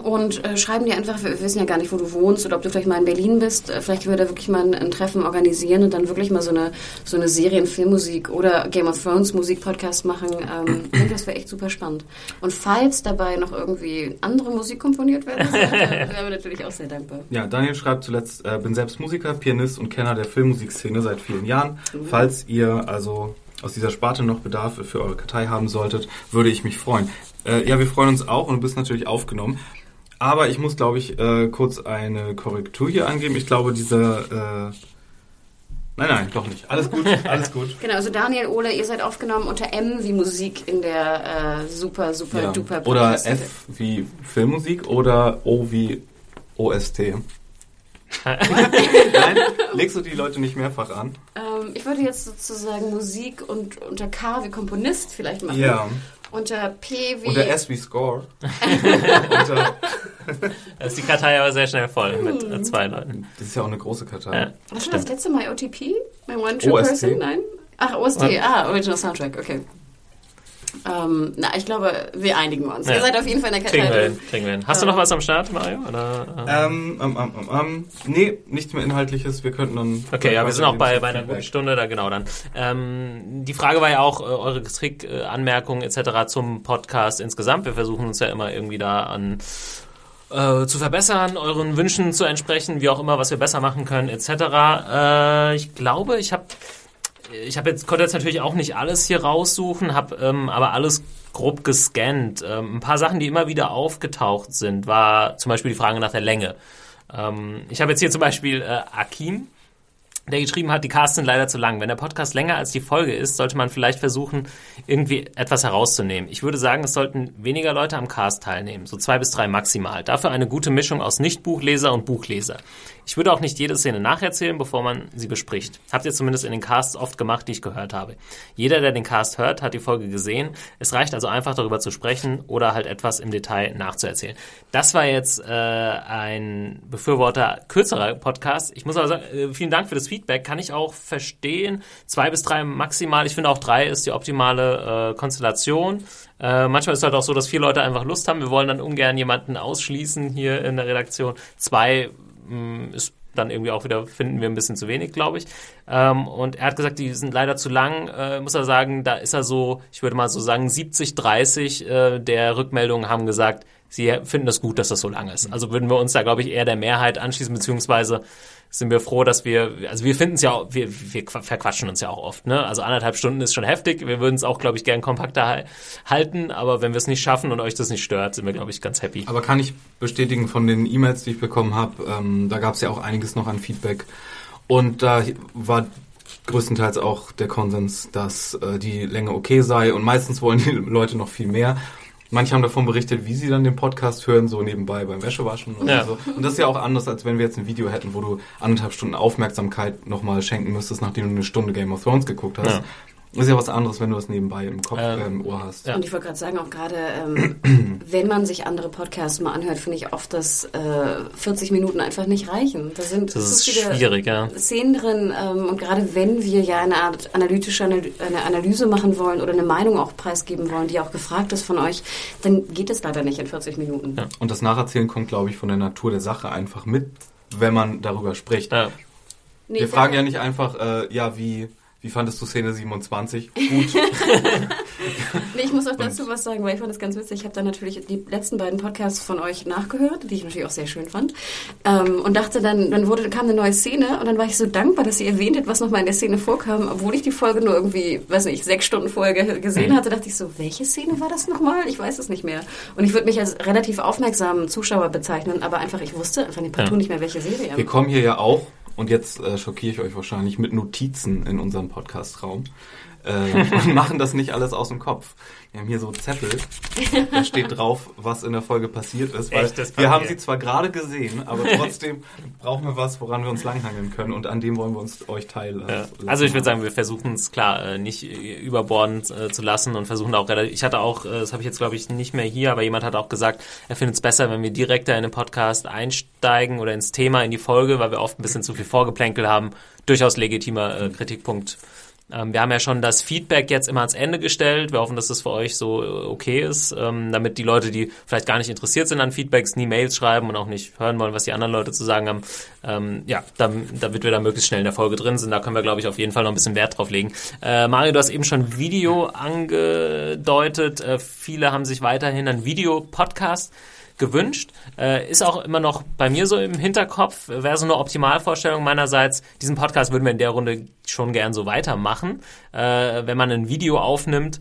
und äh, schreiben dir einfach, wir wissen ja gar nicht, wo du wohnst oder ob du vielleicht mal in Berlin bist. Äh, vielleicht können wir da wirklich mal ein, ein Treffen organisieren und dann wirklich mal so eine, so eine Serien-, Filmmusik oder Game of Thrones Musik-Podcast machen. Ähm, ich denke, das wäre echt super spannend. Und falls dabei noch irgendwie andere Musik komponiert werden sollte, wären wir natürlich auch sehr dankbar.
Ja, Daniel schreibt zuletzt, äh, bin selbst Musiker, Pianist und Kenner der Filmmusikszene seit vielen Jahren. Falls ihr also aus dieser Sparte noch Bedarf für eure Kartei haben solltet, würde ich mich freuen. Äh, ja, wir freuen uns auch und du bist natürlich aufgenommen. Aber ich muss, glaube ich, äh, kurz eine Korrektur hier angeben. Ich glaube, diese... Äh, nein, nein, doch nicht. Alles gut, alles gut.
Genau, also Daniel, Ole, ihr seid aufgenommen unter M wie Musik in der äh, super, super,
Ja.
duper
Oder. F wie Filmmusik oder O wie OST. Nein, legst du die Leute nicht mehrfach an?
Ähm, ich würde jetzt sozusagen Musik und unter K wie Komponist vielleicht machen.
Ja.
Unter P wie.
Unter S wie Score. Unter,
Da ist die Kartei aber sehr schnell voll mit äh, zwei Leuten.
das ist ja auch eine große Kartei.
Ja,
Was war das letzte Mal? OTP? My One True
OST?
Person? Nein? Ach, OST. Ah, Original Soundtrack, okay. Ähm, na, ich glaube, wir einigen uns.
Ja.
Ihr seid auf jeden Fall in der
kriegen wir
Kartei
hin.
drin.
Kriegen wir hin. Hast du noch was am Start, Mario? Oder, äh?
Ähm, ähm, ähm, ähm, ähm, nee, nichts mehr Inhaltliches. Wir könnten dann.
Okay, ja, wir sind auch bei, bei einer guten Stunde, da genau dann. Ähm, die Frage war ja auch äh, eure Kritik, äh, Anmerkungen etc. zum Podcast insgesamt. Wir versuchen uns ja immer irgendwie da an äh, zu verbessern, euren Wünschen zu entsprechen, wie auch immer, was wir besser machen können etc. Äh, ich glaube, ich habe ich habe jetzt konnte jetzt natürlich auch nicht alles hier raussuchen, habe ähm, aber alles grob gescannt. Ähm, ein paar Sachen, die immer wieder aufgetaucht sind, war zum Beispiel die Frage nach der Länge. Ähm, ich habe jetzt hier zum Beispiel äh, Akim, der geschrieben hat, die Casts sind leider zu lang. Wenn der Podcast länger als die Folge ist, sollte man vielleicht versuchen, irgendwie etwas herauszunehmen. Ich würde sagen, es sollten weniger Leute am Cast teilnehmen, so zwei bis drei maximal. Dafür eine gute Mischung aus Nicht-Buchleser und Buchleser. Ich würde auch nicht jede Szene nacherzählen, bevor man sie bespricht. Habt ihr zumindest in den Casts oft gemacht, die ich gehört habe. Jeder, der den Cast hört, hat die Folge gesehen. Es reicht also einfach darüber zu sprechen oder halt etwas im Detail nachzuerzählen. Das war jetzt äh, ein Befürworter kürzerer Podcast. Ich muss aber sagen, äh, vielen Dank für das Feedback. Kann ich auch verstehen. Zwei bis drei maximal. Ich finde auch drei ist die optimale äh, Konstellation. Äh, manchmal ist es halt auch so, dass vier Leute einfach Lust haben. Wir wollen dann ungern jemanden ausschließen hier in der Redaktion. Zwei mh, ist dann irgendwie auch wieder, finden wir ein bisschen zu wenig, glaube ich. Ähm, und er hat gesagt, die sind leider zu lang. Äh, muss er sagen, da ist er so, ich würde mal so sagen, 70, 30 äh, der Rückmeldungen haben gesagt, sie finden es gut, dass das so lang ist. Also würden wir uns da, glaube ich, eher der Mehrheit anschließen, beziehungsweise sind wir froh, dass wir, also wir finden es ja, wir, wir verquatschen uns ja auch oft, ne? Also anderthalb Stunden ist schon heftig. Wir würden es auch, glaube ich, gern kompakter hal- halten, aber wenn wir es nicht schaffen und euch das nicht stört, sind wir, glaube ich, ganz happy.
Aber kann ich bestätigen von den E-Mails, die ich bekommen habe, ähm, da gab es ja auch einiges noch an Feedback. Und da war größtenteils auch der Konsens, dass äh, die Länge okay sei. Und meistens wollen die Leute noch viel mehr. Manche haben davon berichtet, wie sie dann den Podcast hören, so nebenbei beim Wäschewaschen oder
Ja.
so. Und das ist ja auch anders, als wenn wir jetzt ein Video hätten, wo du anderthalb Stunden Aufmerksamkeit nochmal schenken müsstest, nachdem du eine Stunde Game of Thrones geguckt hast.
Ja.
Das ist ja was anderes, wenn du das nebenbei im Kopf,
Ähm,
äh, im Ohr hast.
Ja.
Und ich wollte gerade sagen, auch gerade, ähm, wenn man sich andere Podcasts mal anhört, finde ich oft, dass äh, 40 Minuten einfach nicht reichen. Da sind
Das ist
so viele
schwierig, ja.
Szenen drin. Ähm, und gerade wenn wir ja eine Art analytische Analy eine Analyse machen wollen oder eine Meinung auch preisgeben wollen, die auch gefragt ist von euch, dann geht es leider nicht in 40 Minuten.
Ja.
Und das Nacherzählen kommt, glaube ich, von der Natur der Sache einfach mit, wenn man darüber spricht.
Ja.
Nee,
Wir fragen ja nicht einfach, äh, ja, wie, Wie fandest du Szene 27? Gut.
nee, ich muss auch dazu was sagen, weil ich fand das ganz witzig. Ich habe dann natürlich die letzten beiden Podcasts von euch nachgehört, die ich natürlich auch sehr schön fand. Ähm, und dachte dann, dann wurde, kam eine neue Szene und dann war ich so dankbar, dass ihr erwähnt habt, was nochmal in der Szene vorkam. Obwohl ich die Folge nur irgendwie, weiß nicht, sechs Stunden vorher gesehen mhm. hatte, dachte ich so, welche Szene war das nochmal? Ich weiß es nicht mehr. Und ich würde mich als relativ aufmerksamen Zuschauer bezeichnen, aber einfach, ich wusste einfach partout ja. nicht mehr, welche Serie.
Wir kommen hier ja auch und jetzt äh, schockiere ich euch wahrscheinlich mit Notizen in unserem Podcastraum äh, und machen das nicht alles aus dem Kopf. Wir haben hier so Zettel, da steht drauf, was in der Folge passiert ist. Weil Echtes wir haben sie zwar gerade gesehen, aber trotzdem brauchen wir was, woran wir uns langhangeln können und an dem wollen wir uns euch teilen.
Ja. Also ich würde sagen, wir versuchen es klar äh, nicht überbordend äh, zu lassen und versuchen auch relativ. Ich hatte auch, äh, das habe ich jetzt glaube ich nicht mehr hier, aber jemand hat auch gesagt, er findet es besser, wenn wir direkter in den Podcast einsteigen oder ins Thema, in die Folge, weil wir oft ein bisschen zu viel Vorgeplänkel haben. Durchaus legitimer äh, Kritikpunkt ähm, wir haben ja schon das Feedback jetzt immer ans Ende gestellt. Wir hoffen, dass das für euch so äh, okay ist, ähm, damit die Leute, die vielleicht gar nicht interessiert sind an Feedbacks, nie Mails schreiben und auch nicht hören wollen, was die anderen Leute zu sagen haben. Ähm, ja, damit wir da möglichst schnell in der Folge drin sind, da können wir, glaube ich, auf jeden Fall noch ein bisschen Wert drauf legen. Äh, Mario, du hast eben schon Video angedeutet. Äh, viele haben sich weiterhin an Video-Podcast gewünscht. Äh, ist auch immer noch bei mir so im Hinterkopf. Wäre so eine Optimalvorstellung meinerseits. Diesen Podcast würden wir in der Runde schon gern so weitermachen. Äh, wenn man ein Video aufnimmt,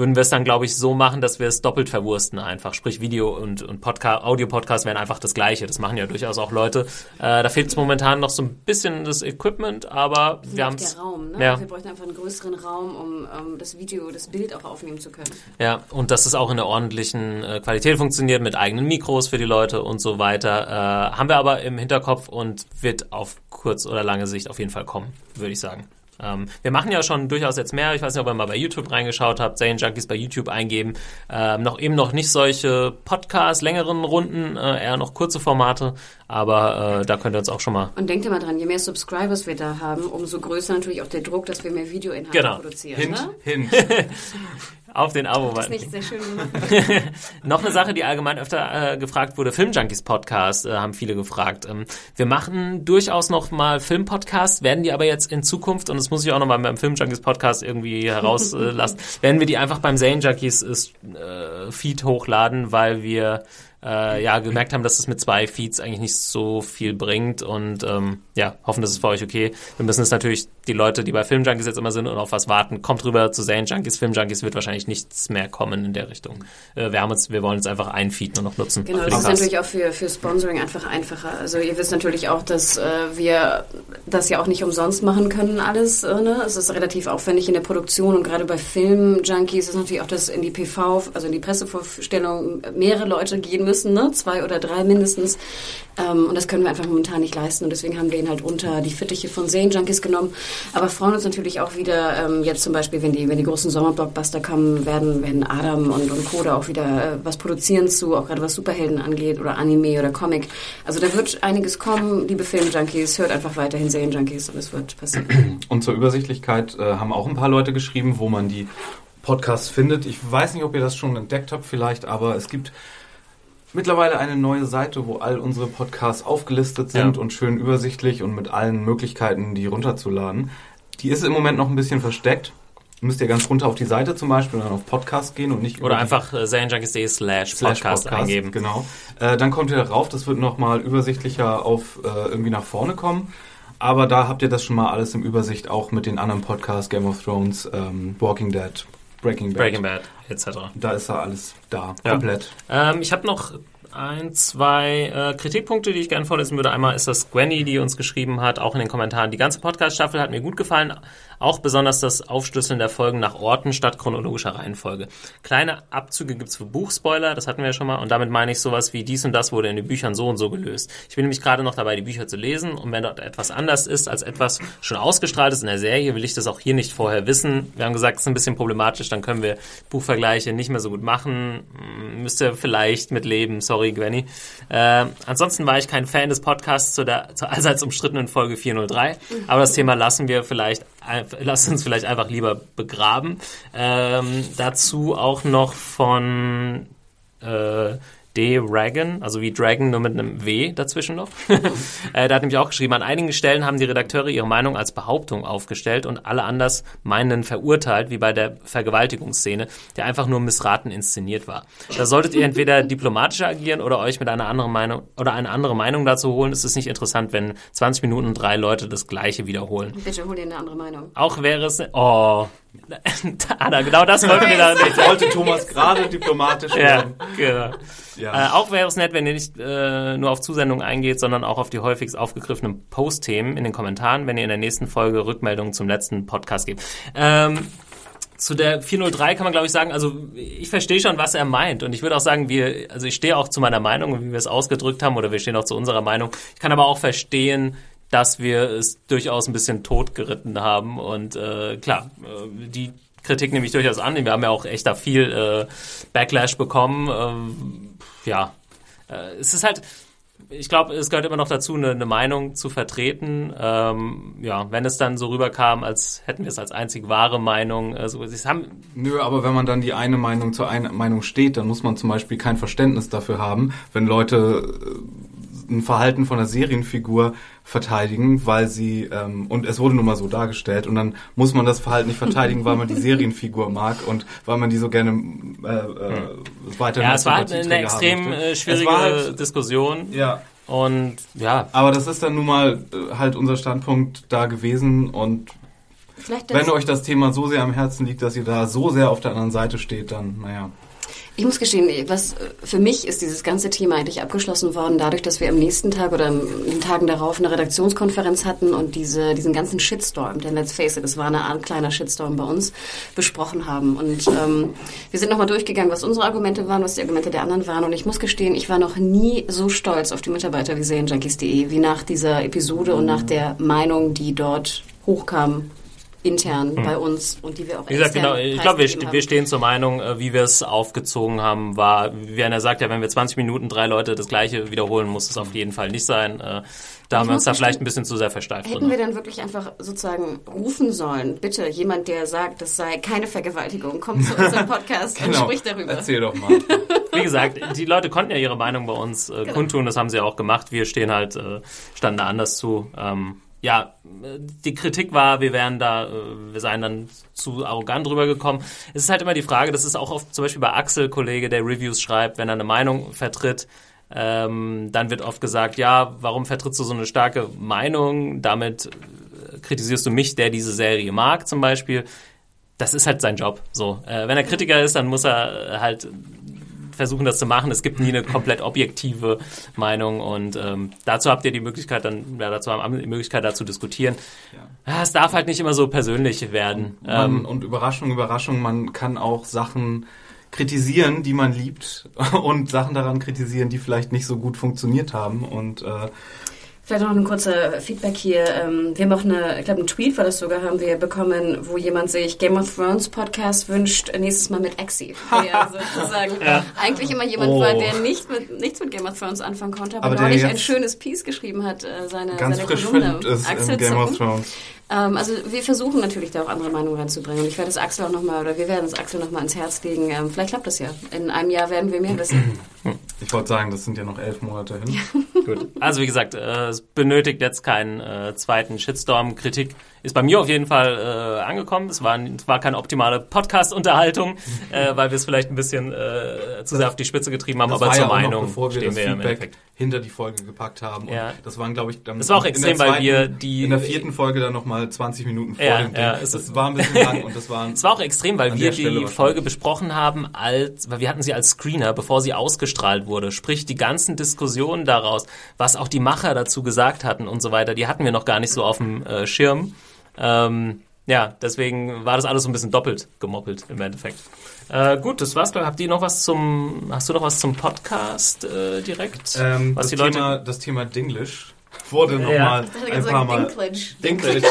würden wir es dann, glaube ich, so machen, dass wir es doppelt verwursten einfach. Sprich, Video und, und Podcast, Audio-Podcast wären einfach das Gleiche. Das machen ja durchaus auch Leute. Äh, da fehlt es momentan noch so ein bisschen das Equipment, aber wir haben
der Raum, ne? Ja. Wir bräuchten einfach einen größeren Raum, um, um das Video, das Bild auch aufnehmen zu können.
Ja, und dass es auch in der ordentlichen äh, Qualität funktioniert, mit eigenen Mikros für die Leute und so weiter. Äh, haben wir aber im Hinterkopf und wird auf kurz oder lange Sicht auf jeden Fall kommen, würde ich sagen. Ähm, wir machen ja schon durchaus jetzt mehr. Ich weiß nicht, ob ihr mal bei YouTube reingeschaut habt. Zane Junkies bei YouTube eingeben. Ähm, noch eben noch nicht solche Podcasts, längeren Runden, äh, eher noch kurze Formate. Aber äh, da könnt ihr uns auch schon mal.
Und denkt mal dran, je mehr Subscribers wir da haben, umso größer natürlich auch der Druck, dass wir mehr Videoinhalte genau. produzieren.
Hint,
ne?
Hint.
Auf den Abo-Button.
Das nicht sehr schön
Noch eine Sache, die allgemein öfter äh, gefragt wurde, Filmjunkies Podcast, äh, haben viele gefragt. Ähm, wir machen durchaus noch mal Filmpodcasts, werden die aber jetzt in Zukunft, und das muss ich auch noch mal beim Filmjunkies Podcast irgendwie herauslassen, werden wir die einfach beim Zane Junkies äh, Feed hochladen, weil wir äh, ja gemerkt haben, dass es mit zwei Feeds eigentlich nicht so viel bringt und ähm, ja, hoffen, dass es für euch okay. Wir müssen es natürlich, die Leute, die bei Filmjunkies jetzt immer sind und auf was warten, kommt rüber zu Zane Junkies. Filmjunkies wird wahrscheinlich nichts mehr kommen in der Richtung. Äh, wir haben uns, wir wollen jetzt einfach ein Feed nur noch nutzen.
Genau, das ist natürlich auch für, für Sponsoring einfach einfacher. Also ihr wisst natürlich auch, dass äh, wir das ja auch nicht umsonst machen können alles. Äh, ne? Es ist relativ aufwendig in der Produktion und gerade bei Filmjunkies ist natürlich auch, dass in die PV, also in die Pressevorstellung mehrere Leute gehen müssen, ne? zwei oder drei mindestens. Ähm, und das können wir einfach momentan nicht leisten und deswegen haben wir ihn halt unter die Fittiche von Zane Junkies genommen. Aber freuen uns natürlich auch wieder, ähm, jetzt zum Beispiel, wenn die, wenn die großen Sommerblockbuster kommen, werden, werden Adam und, und Koda auch wieder äh, was produzieren zu, auch gerade was Superhelden angeht oder Anime oder Comic. Also da wird einiges kommen, liebe Film-Junkies, hört einfach weiterhin Zane Junkies und es wird passieren.
Und zur Übersichtlichkeit äh, haben auch ein paar Leute geschrieben, wo man die Podcasts findet. Ich weiß nicht, ob ihr das schon entdeckt habt vielleicht, aber es gibt mittlerweile eine neue Seite, wo all unsere Podcasts aufgelistet sind ja. und schön übersichtlich und mit allen Möglichkeiten, die runterzuladen. Die ist im Moment noch ein bisschen versteckt. Müsst ihr ganz runter auf die Seite zum Beispiel und dann auf Podcast gehen und nicht
Oder einfach äh, slash, slash Podcast eingeben.
Genau. Äh, dann kommt ihr rauf, das wird nochmal übersichtlicher auf äh, irgendwie nach vorne kommen. Aber da habt ihr das schon mal alles im Übersicht, auch mit den anderen Podcasts, Game of Thrones, ähm, Walking Dead, Breaking Bad.
Breaking Bad, etc.
Da ist ja alles da, ja. komplett.
Ähm, ich habe noch ein, zwei äh, Kritikpunkte, die ich gerne vorlesen würde. Einmal ist das Gwenny, die uns geschrieben hat, auch in den Kommentaren. Die ganze Podcast-Staffel hat mir gut gefallen, auch besonders das Aufschlüsseln der Folgen nach Orten statt chronologischer Reihenfolge. Kleine Abzüge gibt's für Buchspoiler, das hatten wir ja schon mal, und damit meine ich sowas wie dies und das wurde in den Büchern so und so gelöst. Ich bin nämlich gerade noch dabei, die Bücher zu lesen, und wenn dort etwas anders ist, als etwas schon ausgestrahlt ist in der Serie, will ich das auch hier nicht vorher wissen. Wir haben gesagt, es ist ein bisschen problematisch, dann können wir Buchvergleiche nicht mehr so gut machen. Müsst ihr vielleicht mitleben, sorry Gwenny. Äh, ansonsten war ich kein Fan des Podcasts zu der zur allseits umstrittenen Folge 403, aber das Thema lassen wir vielleicht lasst uns vielleicht einfach lieber begraben. Ähm, dazu auch noch von äh, D-Dragon, also wie Dragon nur mit einem W dazwischen noch. äh, der hat nämlich auch geschrieben, an einigen Stellen haben die Redakteure ihre Meinung als Behauptung aufgestellt und alle anders meinen verurteilt, wie bei der Vergewaltigungsszene, der einfach nur missraten inszeniert war. Da solltet ihr entweder diplomatischer agieren oder euch mit einer anderen Meinung oder eine andere Meinung dazu holen. Es ist nicht interessant, wenn 20 Minuten drei Leute das Gleiche wiederholen.
Bitte hol dir eine andere Meinung.
Auch wäre es, oh, Anna, genau das wollten wir da nicht.
Wollte Thomas gerade diplomatisch
Ja,
werden.
genau.
Ja.
Äh, auch wäre es nett, wenn ihr nicht äh, nur auf Zusendungen eingeht, sondern auch auf die häufigst aufgegriffenen Post-Themen in den Kommentaren, wenn ihr in der nächsten Folge Rückmeldungen zum letzten Podcast gebt. Ähm, zu der 403 kann man, glaube ich, sagen, also ich verstehe schon, was er meint. Und ich würde auch sagen, wir, also ich stehe auch zu meiner Meinung, wie wir es ausgedrückt haben, oder wir stehen auch zu unserer Meinung. Ich kann aber auch verstehen, dass wir es durchaus ein bisschen totgeritten haben. Und äh, klar, äh, die Kritik nehme ich durchaus an. Wir haben ja auch echt da viel äh, Backlash bekommen. Ähm, ja, äh, es ist halt, ich glaube, es gehört immer noch dazu, eine, eine Meinung zu vertreten. Ähm, ja, wenn es dann so rüberkam, als hätten wir es als einzig wahre Meinung. Also, es haben,
Nö, aber wenn man dann die eine Meinung zur einen Meinung steht, dann muss man zum Beispiel kein Verständnis dafür haben, wenn Leute äh, ein Verhalten von einer Serienfigur verteidigen, weil sie ähm, und es wurde nun mal so dargestellt und dann muss man das Verhalten nicht verteidigen, weil man die Serienfigur mag und weil man die so gerne äh, äh, weiter
ja, es war halt eine extrem äh, schwierige
halt,
Diskussion.
ja,
Und ja,
aber das ist dann nun mal äh, halt unser Standpunkt da gewesen und wenn euch das Thema so sehr am Herzen liegt, dass ihr da so sehr auf der anderen Seite steht, dann naja.
Ich muss gestehen, was äh, für mich ist dieses ganze Thema eigentlich abgeschlossen worden, dadurch, dass wir am nächsten Tag oder in den Tagen darauf eine Redaktionskonferenz hatten und diese, diesen ganzen Shitstorm, denn let's face it, es war eine Art kleiner Shitstorm bei uns, besprochen haben. Und ähm, wir sind nochmal durchgegangen, was unsere Argumente waren, was die Argumente der anderen waren. Und ich muss gestehen, ich war noch nie so stolz auf die Mitarbeiter wie Serienjunkies.de, wie nach dieser Episode und nach der Meinung, die dort hochkam intern bei uns und die wir auch
Wie gesagt, genau, ich glaube, wir, st- wir stehen zur Meinung, äh, wie wir es aufgezogen haben, war, wie einer sagt, ja, wenn wir 20 Minuten drei Leute das Gleiche wiederholen, muss es auf jeden Fall nicht sein. Äh, Da haben wir uns da vielleicht ein bisschen zu sehr versteift
Hätten
drin.
wir dann wirklich einfach sozusagen rufen sollen, bitte, jemand, der sagt, das sei keine Vergewaltigung, kommt zu unserem Podcast und spricht darüber.
Genau. Erzähl doch mal.
Wie gesagt, die Leute konnten ja ihre Meinung bei uns äh,
Genau.
kundtun, das haben sie auch gemacht. Wir stehen halt, äh, standen da anders zu. Ähm, ja, die Kritik war, wir wären da, äh, wir seien dann zu arrogant rübergekommen. Es ist halt immer die Frage, das ist auch oft zum Beispiel bei Axel, Kollege, der Reviews schreibt, wenn er eine Meinung vertritt, ähm, dann wird oft gesagt, ja, warum vertrittst du so eine starke Meinung? Damit äh, kritisierst du mich, der diese Serie mag, zum Beispiel. Das ist halt sein Job. So, äh, wenn er Kritiker ist, dann muss er äh, halt versuchen, das zu machen. Es gibt nie eine komplett objektive Meinung und ähm, dazu habt ihr die Möglichkeit, dann ja, dazu haben die Möglichkeit, da zu diskutieren. Ja, es darf halt nicht immer so persönlich werden.
Man,
Ähm,
und Überraschung, Überraschung, man kann auch Sachen kritisieren, die man liebt und Sachen daran kritisieren, die vielleicht nicht so gut funktioniert haben und äh,
Vielleicht noch ein kurzer Feedback hier. Ähm, Wir haben auch eine, ich glaube, einen Tweet war das sogar, haben wir bekommen, wo jemand sich Game of Thrones Podcast wünscht, nächstes Mal mit Exi. Der sozusagen eigentlich immer jemand
Oh.
war, der nicht mit, nichts mit Game of Thrones anfangen konnte, aber,
Aber der
neulich ein schönes Piece geschrieben hat, äh, seine,
ganz
seine
frisch
Kolumne.
ist
Axel
in Game of. Thrones.
Ähm, also wir versuchen natürlich da auch andere Meinungen reinzubringen. Und ich werde es Axel auch nochmal, oder wir werden es Axel nochmal ins Herz legen. Ähm, vielleicht klappt das ja. In einem Jahr werden wir mehr wissen.
Ich wollte sagen, das sind ja noch elf Monate hin.
Gut. Also wie gesagt, äh, es benötigt jetzt keinen äh, zweiten Shitstorm. Kritik ist bei mir auf jeden Fall äh, angekommen. Es war, es war keine optimale Podcast-Unterhaltung, äh, weil wir es vielleicht ein bisschen äh, zu sehr auf die Spitze getrieben haben,
Das
aber zur
ja
Meinung
noch, bevor wir
stehen
das
wir ja im Endeffekt.
Hinter die Folge gepackt haben. Und
Ja.
Das waren, glaube ich, dann
Das war auch extrem, weil wir die-
in der vierten Folge dann nochmal 20 Minuten vor
Ja,
dem Ding.
ja, es
das
ist-
war ein bisschen lang und das waren
Es war auch extrem, weil wir die. Folge besprochen haben, als, weil wir hatten sie als Screener, bevor sie ausgestrahlt wurde. Sprich, die ganzen Diskussionen daraus, was auch die Macher dazu gesagt hatten und so weiter, die hatten wir noch gar nicht so auf dem äh, Schirm. Ähm, ja, deswegen war das alles so ein bisschen doppelt gemoppelt im Endeffekt. Äh, gut, das war's. Habt ihr noch was zum, hast du noch was zum Podcast äh, direkt?
ähm,
was
das,
die Leute
Thema, das Thema Dinglish wurde
Ja.
nochmal
Ich dachte
ein paar Mal
Dinklage.
Dinglish.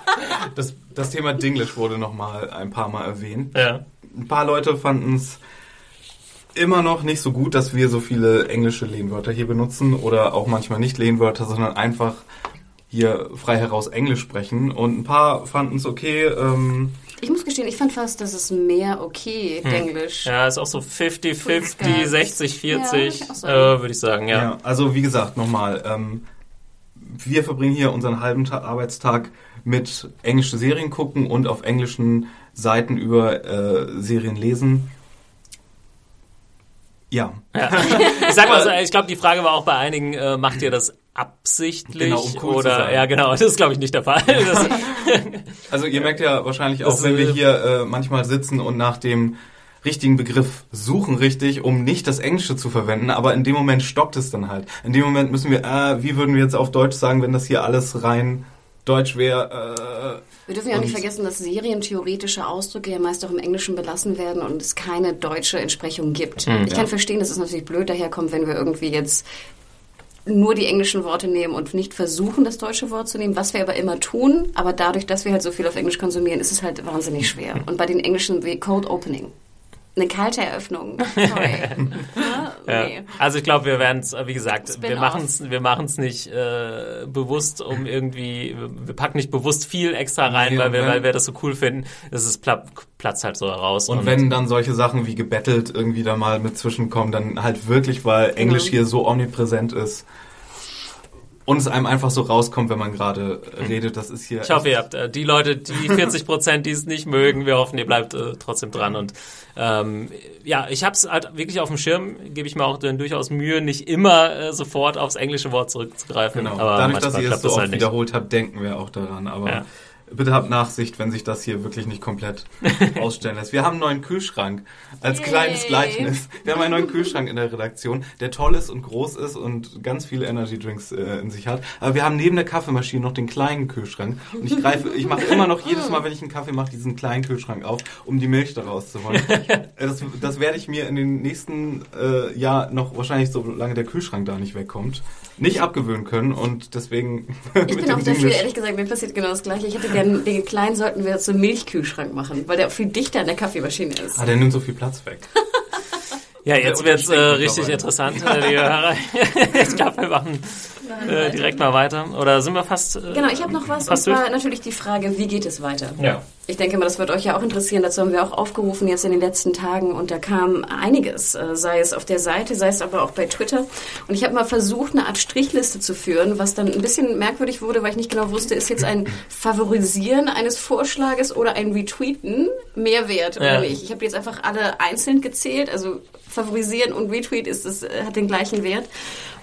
das, das Thema Dinglish wurde nochmal ein paar Mal erwähnt.
ja.
Ein paar Leute fanden es immer noch nicht so gut, dass wir so viele englische Lehnwörter hier benutzen oder auch manchmal nicht Lehnwörter, sondern einfach hier frei heraus Englisch sprechen. Und ein paar fanden es okay, ähm,
Ich muss gestehen, ich fand fast, das ist mehr okay, hm. Englisch.
Ja, ist auch so 50-50, 60-40, ja, äh, würde ich sagen, ja. ja.
Also wie gesagt, nochmal, ähm, wir verbringen hier unseren halben Ta Arbeitstag mit englische Serien gucken und auf englischen Seiten über äh, Serien lesen. Ja.
ja. Ich sag mal so, ich glaube, die Frage war auch bei einigen, äh, macht ihr das absichtlich genau, um cool oder ja genau das ist glaube ich nicht der Fall.
Also ihr merkt ja wahrscheinlich auch wenn wir hier äh, manchmal sitzen und nach dem richtigen Begriff suchen richtig um nicht das Englische zu verwenden aber in dem Moment stoppt es dann halt. In dem Moment müssen wir äh, wie würden wir jetzt auf Deutsch sagen wenn das hier alles rein Deutsch wäre
äh, wir dürfen ja auch nicht vergessen, dass serientheoretische Ausdrücke ja meist auch im Englischen belassen werden und es keine deutsche Entsprechung gibt. Mhm, ich kann verstehen, dass es natürlich blöd daherkommt, wenn wir irgendwie jetzt nur die englischen Worte nehmen und nicht versuchen, das deutsche Wort zu nehmen, was wir aber immer tun. Aber dadurch, dass wir halt so viel auf Englisch konsumieren, ist es halt wahnsinnig schwer. Und bei den Englischen Cold Opening. Eine kalte Eröffnung. Sorry.
ja, nee. Also ich glaube, wir werden es, wie gesagt, wir machen es wir machen's nicht äh, bewusst, um irgendwie, wir packen nicht bewusst viel extra rein, nee, weil, wir, weil wir das so cool finden. Es ist Platz halt so heraus.
Und, und, wenn dann solche Sachen wie gebettelt irgendwie da mal mit zwischenkommen, dann halt wirklich, weil Englisch genau. hier so omnipräsent ist und es einem einfach so rauskommt, wenn man gerade redet. Das ist hier.
Ich hoffe, ihr habt äh, die Leute, die 40 Prozent, die es nicht mögen. Wir hoffen, ihr bleibt äh, trotzdem dran. Und ähm, ja, ich habe es halt wirklich auf dem Schirm. Gebe ich mir auch dann durchaus Mühe, nicht immer äh, sofort aufs englische Wort zurückzugreifen.
Genau. Aber Dadurch, dass ihr es so oft halt wiederholt habt, denken wir auch daran. Aber ja. Bitte habt Nachsicht, wenn sich das hier wirklich nicht komplett ausstellen lässt. Wir haben einen neuen Kühlschrank als Yay. kleines Gleichnis. Wir haben einen neuen Kühlschrank in der Redaktion, der toll ist und groß ist und ganz viele Energy Drinks äh, in sich hat. Aber wir haben neben der Kaffeemaschine noch den kleinen Kühlschrank. Und ich greife, ich mache immer noch jedes Mal, wenn ich einen Kaffee mache, diesen kleinen Kühlschrank auf, um die Milch daraus zu holen. das, das werde ich mir in den nächsten äh, Jahr noch wahrscheinlich, solange der Kühlschrank da nicht wegkommt, nicht abgewöhnen können. Und deswegen.
Ich bin auch dafür, ehrlich gesagt, mir passiert genau das Gleiche. Ich hätte gerne, den kleinen sollten wir zum Milchkühlschrank machen, weil der viel dichter an der Kaffeemaschine ist.
Ah, der nimmt so viel Platz weg.
Ja, jetzt wird's äh, richtig interessant, äh, liebe Hörer. ich glaube, wir machen äh, direkt mal weiter. Oder sind wir fast. Äh,
genau, ich habe noch was. Und zwar durch? natürlich die Frage, wie geht es weiter? Ja. Ich denke mal, das wird euch ja auch interessieren. Dazu haben wir auch aufgerufen jetzt in den letzten Tagen und da kam einiges, äh, sei es auf der Seite, sei es aber auch bei Twitter. Und ich habe mal versucht, eine Art Strichliste zu führen, was dann ein bisschen merkwürdig wurde, weil ich nicht genau wusste, ist jetzt ein Favorisieren eines Vorschlages oder ein Retweeten mehr wert oder ja. nicht. Ich habe jetzt einfach alle einzeln gezählt, also favorisieren und Retweet ist es, äh, hat den gleichen Wert.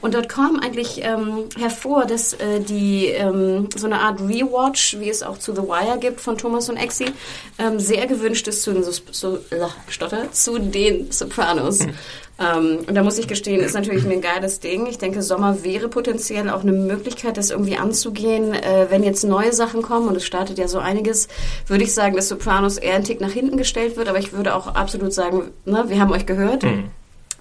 Und dort kam eigentlich ähm, hervor, dass äh, die ähm, so eine Art Rewatch, wie es auch zu The Wire gibt von Thomas und Exi, ähm, sehr gewünscht ist zu den, so, so, äh, Stotter, zu den Sopranos. Hm. Ähm, und da muss ich gestehen, ist natürlich ein geiles Ding. Ich denke, Sommer wäre potenziell auch eine Möglichkeit, das irgendwie anzugehen. Äh, wenn jetzt neue Sachen kommen, und es startet ja so einiges, würde ich sagen, dass Sopranos eher ein Tick nach hinten gestellt wird. Aber ich würde auch absolut sagen, ne, wir haben euch gehört. Mhm.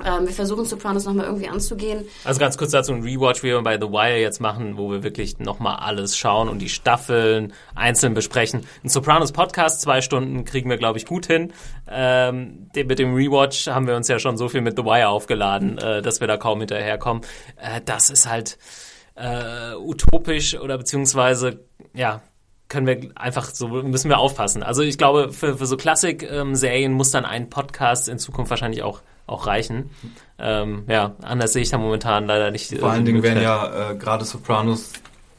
Ähm, wir versuchen Sopranos nochmal irgendwie anzugehen.
Also ganz kurz dazu ein Rewatch, wie wir bei The Wire jetzt machen, wo wir wirklich nochmal alles schauen und die Staffeln einzeln besprechen. Ein Sopranos Podcast, zwei Stunden kriegen wir, glaube ich, gut hin. Ähm, mit dem Rewatch haben wir uns ja schon so viel mit The Wire aufgeladen, äh, dass wir da kaum hinterherkommen. Äh, das ist halt äh, utopisch oder beziehungsweise, ja, können wir einfach so, müssen wir aufpassen. Also ich glaube, für, für so Klassik-Serien ähm, muss dann ein Podcast in Zukunft wahrscheinlich auch auch reichen. Ähm, ja, anders sehe ich da momentan leider nicht.
Vor allen Dingen werden ja äh, gerade Sopranos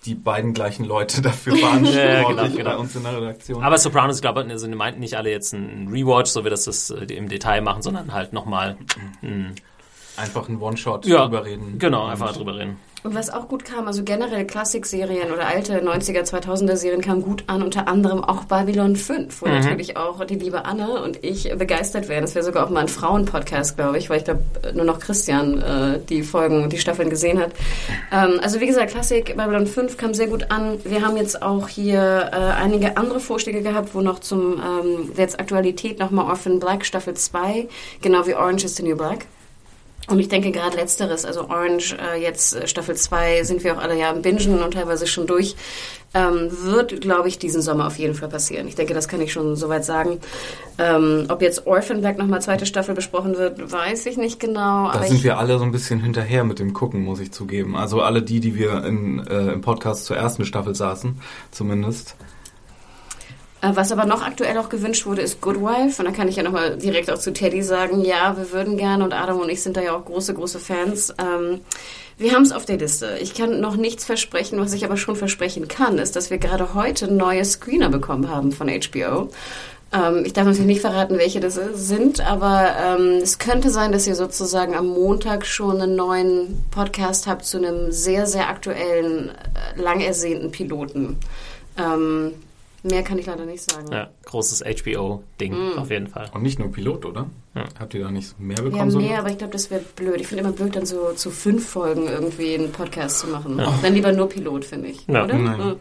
die beiden gleichen Leute dafür verantwortlich ja, genau, genau. bei uns in der Redaktion.
Aber Sopranos, ich glaube, also, meinten nicht alle jetzt ein Rewatch, so wie das das äh, im Detail machen, sondern halt nochmal
einfach ein One-Shot ja, drüber reden.
Genau, einfach drüber reden.
Und was auch gut kam, also generell Klassikserien oder alte 90er, 2000er Serien kamen gut an, unter anderem auch Babylon 5, wo mhm. natürlich auch die liebe Anne und ich begeistert werden. Das wäre sogar auch mal ein Frauenpodcast, glaube ich, weil ich glaube, nur noch Christian äh, die Folgen und die Staffeln gesehen hat. Ähm, also wie gesagt, Klassik Babylon 5 kam sehr gut an. Wir haben jetzt auch hier äh, einige andere Vorschläge gehabt, wo noch zum ähm, jetzt Aktualität nochmal Orphan Black Staffel 2, genau wie Orange is the New Black. Und ich denke gerade letzteres, also Orange, äh, jetzt äh, Staffel 2 sind wir auch alle ja im Bingen und teilweise schon durch, ähm, wird, glaube ich, diesen Sommer auf jeden Fall passieren. Ich denke, das kann ich schon soweit sagen. Ähm, ob jetzt Orphan Black nochmal zweite Staffel besprochen wird, weiß ich nicht genau.
Da sind wir alle so ein bisschen hinterher mit dem Gucken, muss ich zugeben. Also alle die, die wir in, äh, im Podcast zur ersten Staffel saßen, zumindest.
Äh, Was aber noch aktuell auch gewünscht wurde, ist Good Wife. Und da kann ich ja nochmal direkt auch zu Teddy sagen, ja, wir würden gerne und Adam und ich sind da ja auch große, große Fans. Ähm, wir haben es auf der Liste. Ich kann noch nichts versprechen, was ich aber schon versprechen kann, ist, dass wir gerade heute neue Screener bekommen haben von HBO. Ähm, ich darf natürlich nicht verraten, welche das sind, aber ähm, es könnte sein, dass ihr sozusagen am Montag schon einen neuen Podcast habt zu einem sehr, sehr aktuellen, äh, lang ersehnten Piloten. Ähm, mehr kann ich leider nicht sagen.
Ja, großes HBO-Ding auf jeden Fall.
Und nicht nur Pilot, oder? Habt ihr da nicht mehr
Ja,
bekommen? so?
mehr, aber ich glaube, das wäre blöd. Ich finde immer blöd, dann so zu fünf Folgen irgendwie einen Podcast zu machen. Dann lieber nur Pilot, finde ich.
Ja.
Oder?
Nein.
Ja.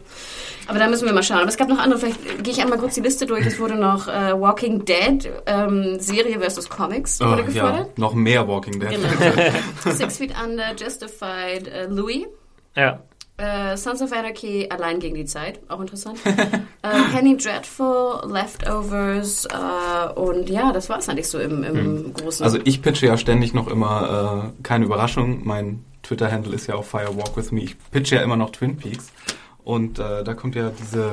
Aber da müssen wir mal schauen. Aber es gab noch andere, vielleicht gehe ich einmal kurz die Liste durch. Es wurde noch äh, Walking Dead, ähm, Serie versus Comics
Oh,
wurde
ja,
gefordert.
noch mehr Walking Dead.
Genau. Six Feet Under, Justified, äh, Louis.
Ja.
Äh, Sons of Anarchy, Allein gegen die Zeit, auch interessant. äh, Penny Dreadful, Leftovers äh, und ja, das war es eigentlich so im, im Großen.
Also ich pitche ja ständig noch immer, äh, keine Überraschung, mein Twitter-Handle ist ja auch Firewalk With Me. Ich pitche ja immer noch Twin Peaks. Und äh, da kommt ja diese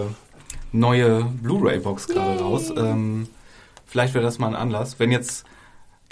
neue Blu-ray-Box gerade raus. Ähm, vielleicht wäre das mal ein Anlass. Wenn jetzt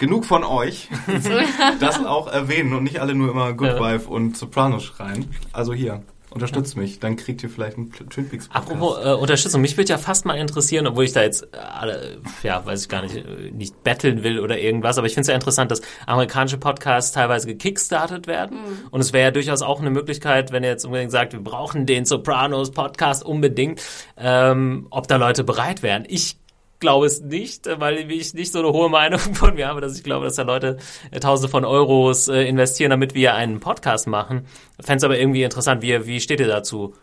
genug von euch das auch erwähnen und nicht alle nur immer Good
Ja.
Wife und Sopranos schreien. Also hier, unterstützt mich. Dann kriegt ihr vielleicht einen Twin Peaks Podcast.
Apropos äh, Unterstützung, mich würde ja fast mal interessieren, obwohl ich da jetzt, äh, alle, ja, weiß ich gar nicht, äh, nicht betteln will oder irgendwas, aber ich finde es ja interessant, dass amerikanische Podcasts teilweise gekickstartet werden. Und es wäre ja durchaus auch eine Möglichkeit, wenn ihr jetzt unbedingt sagt, wir brauchen den Sopranos Podcast unbedingt, ähm, ob da Leute bereit wären. Ich glaube es nicht, äh, weil ich nicht so eine hohe Meinung von mir habe, dass ich glaube, dass da Leute äh, Tausende von Euros äh, investieren, damit wir einen Podcast machen. Fände es aber irgendwie interessant, wie, wie steht ihr dazu?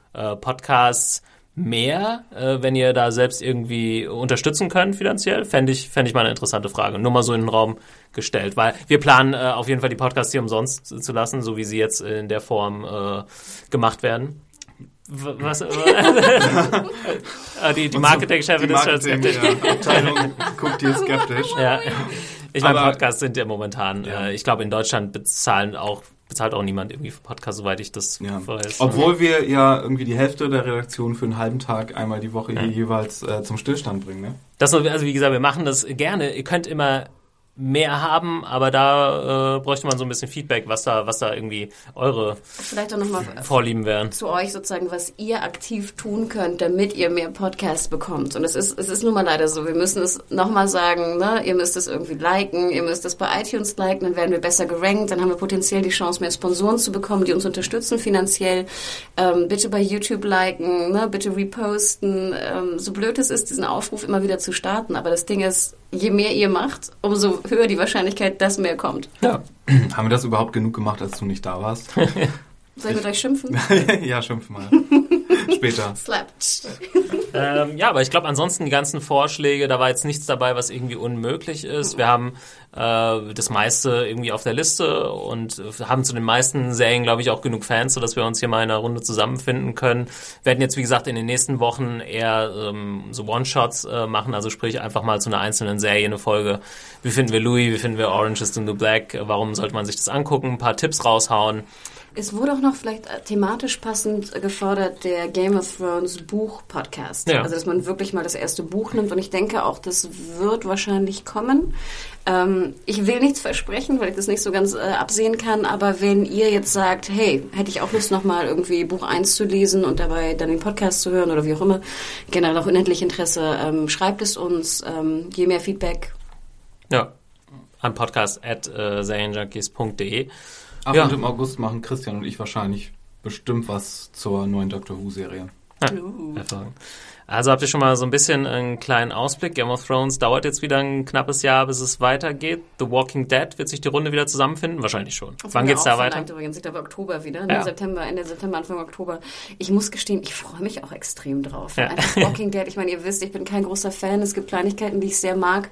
Podcasts mehr, wenn ihr da selbst irgendwie unterstützen könnt finanziell? Fände ich, fände ich mal eine interessante Frage. Nur mal so in den Raum gestellt, weil wir planen auf jeden Fall die Podcasts hier umsonst zu lassen, so wie sie jetzt in der Form gemacht werden. Was? Ah, die die Marketingchefin ist schon skeptisch.
Marketing-Abteilung guckt hier skeptisch.
Ja. Ich meine, Podcasts sind ja momentan,
Ja.
Äh, ich glaube, in Deutschland bezahlen auch, bezahlt auch niemand irgendwie für Podcasts, soweit ich das
Ja.
weiß.
Obwohl wir ja irgendwie die Hälfte der Redaktion für einen halben Tag einmal die Woche hier jeweils äh, zum Stillstand bringen, ne?
Das, also wie gesagt, wir machen das gerne. Ihr könnt immer mehr haben, aber da äh, bräuchte man so ein bisschen Feedback, was da, was da irgendwie eure
Vielleicht auch nochmal
Vorlieben wären.
zu euch sozusagen, was ihr aktiv tun könnt, damit ihr mehr Podcasts bekommt. Und es ist, es ist nun mal leider so. Wir müssen es nochmal sagen, ne? Ihr müsst es irgendwie liken, ihr müsst es bei iTunes liken, dann werden wir besser gerankt, dann haben wir potenziell die Chance, mehr Sponsoren zu bekommen, die uns unterstützen finanziell. Ähm, bitte bei YouTube liken, ne? bitte reposten. Ähm, so blöd es ist, diesen Aufruf immer wieder zu starten. Aber das Ding ist, je mehr ihr macht, umso höher die Wahrscheinlichkeit, dass mehr kommt.
Ja.
Haben wir das überhaupt genug gemacht, als du nicht da warst?
Soll ich mit euch schimpfen?
ja, schimpf mal. Später.
Slapped.
Ähm, ja, aber ich glaube, ansonsten die ganzen Vorschläge, da war jetzt nichts dabei, was irgendwie unmöglich ist. Wir haben äh, das meiste irgendwie auf der Liste und haben zu den meisten Serien, glaube ich, auch genug Fans, sodass wir uns hier mal in einer Runde zusammenfinden können. Wir werden jetzt, wie gesagt, in den nächsten Wochen eher ähm, so One-Shots äh, machen, also sprich einfach mal zu einer einzelnen Serie eine Folge. Wie finden wir Louis, wie finden wir Orange is the New Black, warum sollte man sich das angucken, ein paar Tipps raushauen.
Es wurde auch noch vielleicht äh, thematisch passend äh, gefordert der Game of Thrones Buch-Podcast.
Ja.
Also, dass man wirklich mal das erste Buch nimmt. Und ich denke auch, das wird wahrscheinlich kommen. Ähm, ich will nichts versprechen, weil ich das nicht so ganz äh, absehen kann. Aber wenn ihr jetzt sagt, hey, hätte ich auch Lust, nochmal irgendwie Buch 1 zu lesen und dabei dann den Podcast zu hören oder wie auch immer, generell auch unendlich Interesse, ähm, schreibt es uns. Ähm, je mehr Feedback,
Ja, an podcast at äh, serienjunkies.de.
Ach,
Ja.
und im August machen Christian und ich wahrscheinlich bestimmt was zur neuen Doctor Who-Serie.
Hervorragend. Also habt ihr schon mal so ein bisschen einen kleinen Ausblick. Game of Thrones dauert jetzt wieder ein knappes Jahr, bis es weitergeht. The Walking Dead wird sich die Runde wieder zusammenfinden? Wahrscheinlich schon.
Das
Wann geht's da weiter?
Übrigens, ich glaube Oktober wieder, ne?
Ja.
September, Ende September, Anfang Oktober. Ich muss gestehen, ich freue mich auch extrem drauf.
Ja.
Einfach Walking Dead, ich meine, ihr wisst, ich bin kein großer Fan, es gibt Kleinigkeiten, die ich sehr mag,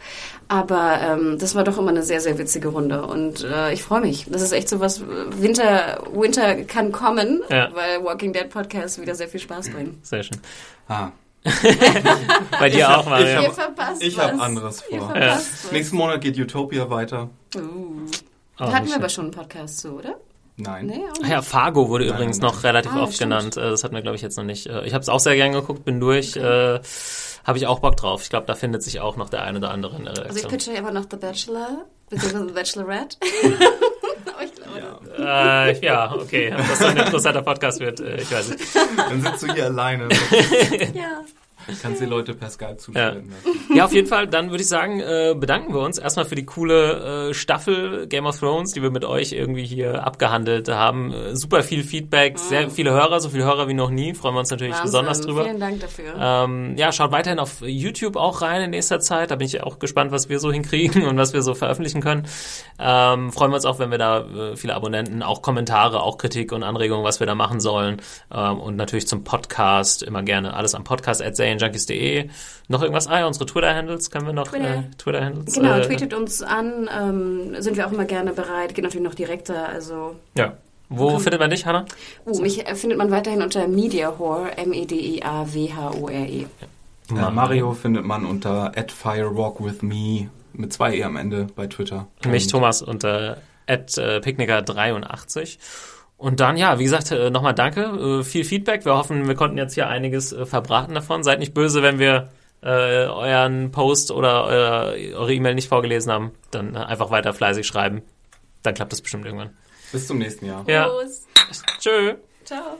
aber ähm, das war doch immer eine sehr, sehr witzige Runde und äh, ich freue mich. Das ist echt so was, Winter, Winter kann kommen,
Ja.
weil Walking Dead Podcasts wieder sehr viel Spaß bringen.
Sehr schön.
Ah,
Bei dir auch,
hab- ich
Mario.
Ihr verpasst
ich habe anderes vor.
was.
Nächsten Monat geht Utopia weiter.
Uh.
Oh,
Hatten wir aber schon einen Podcast zu, oder?
Nein.
Nee, auch
Ach. Ja, Fargo wurde
Nein,
übrigens
nein,
noch relativ
Ah,
oft
stimmt.
genannt. Äh, Das hatten wir, glaube ich, jetzt noch nicht. Äh, Ich habe es auch sehr gern geguckt, bin durch. Äh, habe ich auch Bock drauf. Ich glaube, da findet sich auch noch der eine oder andere in der Redaktion.
Also ich pitche ja immer noch The Bachelor, beziehungsweise The Bachelorette. Aber ich glaube,
ja. Äh, ja, okay. Ob das so ein interessanter Podcast wird, äh, ich weiß nicht.
Dann sitzt du hier alleine.
ja.
Kannst die Leute per Skype zuschalten.
Ja. ja, auf jeden Fall. Dann würde ich sagen, äh, bedanken wir uns erstmal für die coole äh, Staffel Game of Thrones, die wir mit euch irgendwie hier abgehandelt haben. Äh, super viel Feedback, mhm. sehr viele Hörer, so viele Hörer wie noch nie. Freuen wir uns natürlich
Wahnsinn.
besonders drüber.
Vielen Dank dafür.
Ähm, ja, schaut weiterhin auf YouTube auch rein in nächster Zeit. Da bin ich auch gespannt, was wir so hinkriegen und was wir so veröffentlichen können. Ähm, freuen wir uns auch, wenn wir da äh, viele Abonnenten, auch Kommentare, auch Kritik und Anregungen, was wir da machen sollen. Ähm, und natürlich zum Podcast immer gerne alles am Podcast at serienjunkies.de. Noch irgendwas? Ah ja, unsere Twitter-Handles können wir noch.
Twitter.
Äh, Twitter-Handles.
Genau,
äh,
tweetet uns an. Ähm, sind wir auch immer gerne bereit. Geht natürlich noch direkter. Also
Ja. Wo
Okay.
findet man dich, Hanna?
Uh, mich äh, findet man weiterhin unter Mediahore, E M-E-D-I-A-W-H-O-R-E.
Ja, Mario findet man unter @firewalkwithme mit zwei E am Ende bei Twitter.
Mich, Thomas, unter äh, picknicker83. Und dann, ja, wie gesagt, äh, nochmal danke. Äh, viel Feedback. Wir hoffen, wir konnten jetzt hier einiges äh, verbraten davon. Seid nicht böse, wenn wir äh, euren Post oder euer, eure E-Mail nicht vorgelesen haben. Dann einfach weiter fleißig schreiben. Dann klappt das bestimmt irgendwann.
Bis zum nächsten Jahr.
Ja.
Los.
Tschö.
Ciao.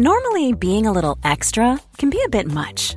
Normally, being a little extra can be a bit much,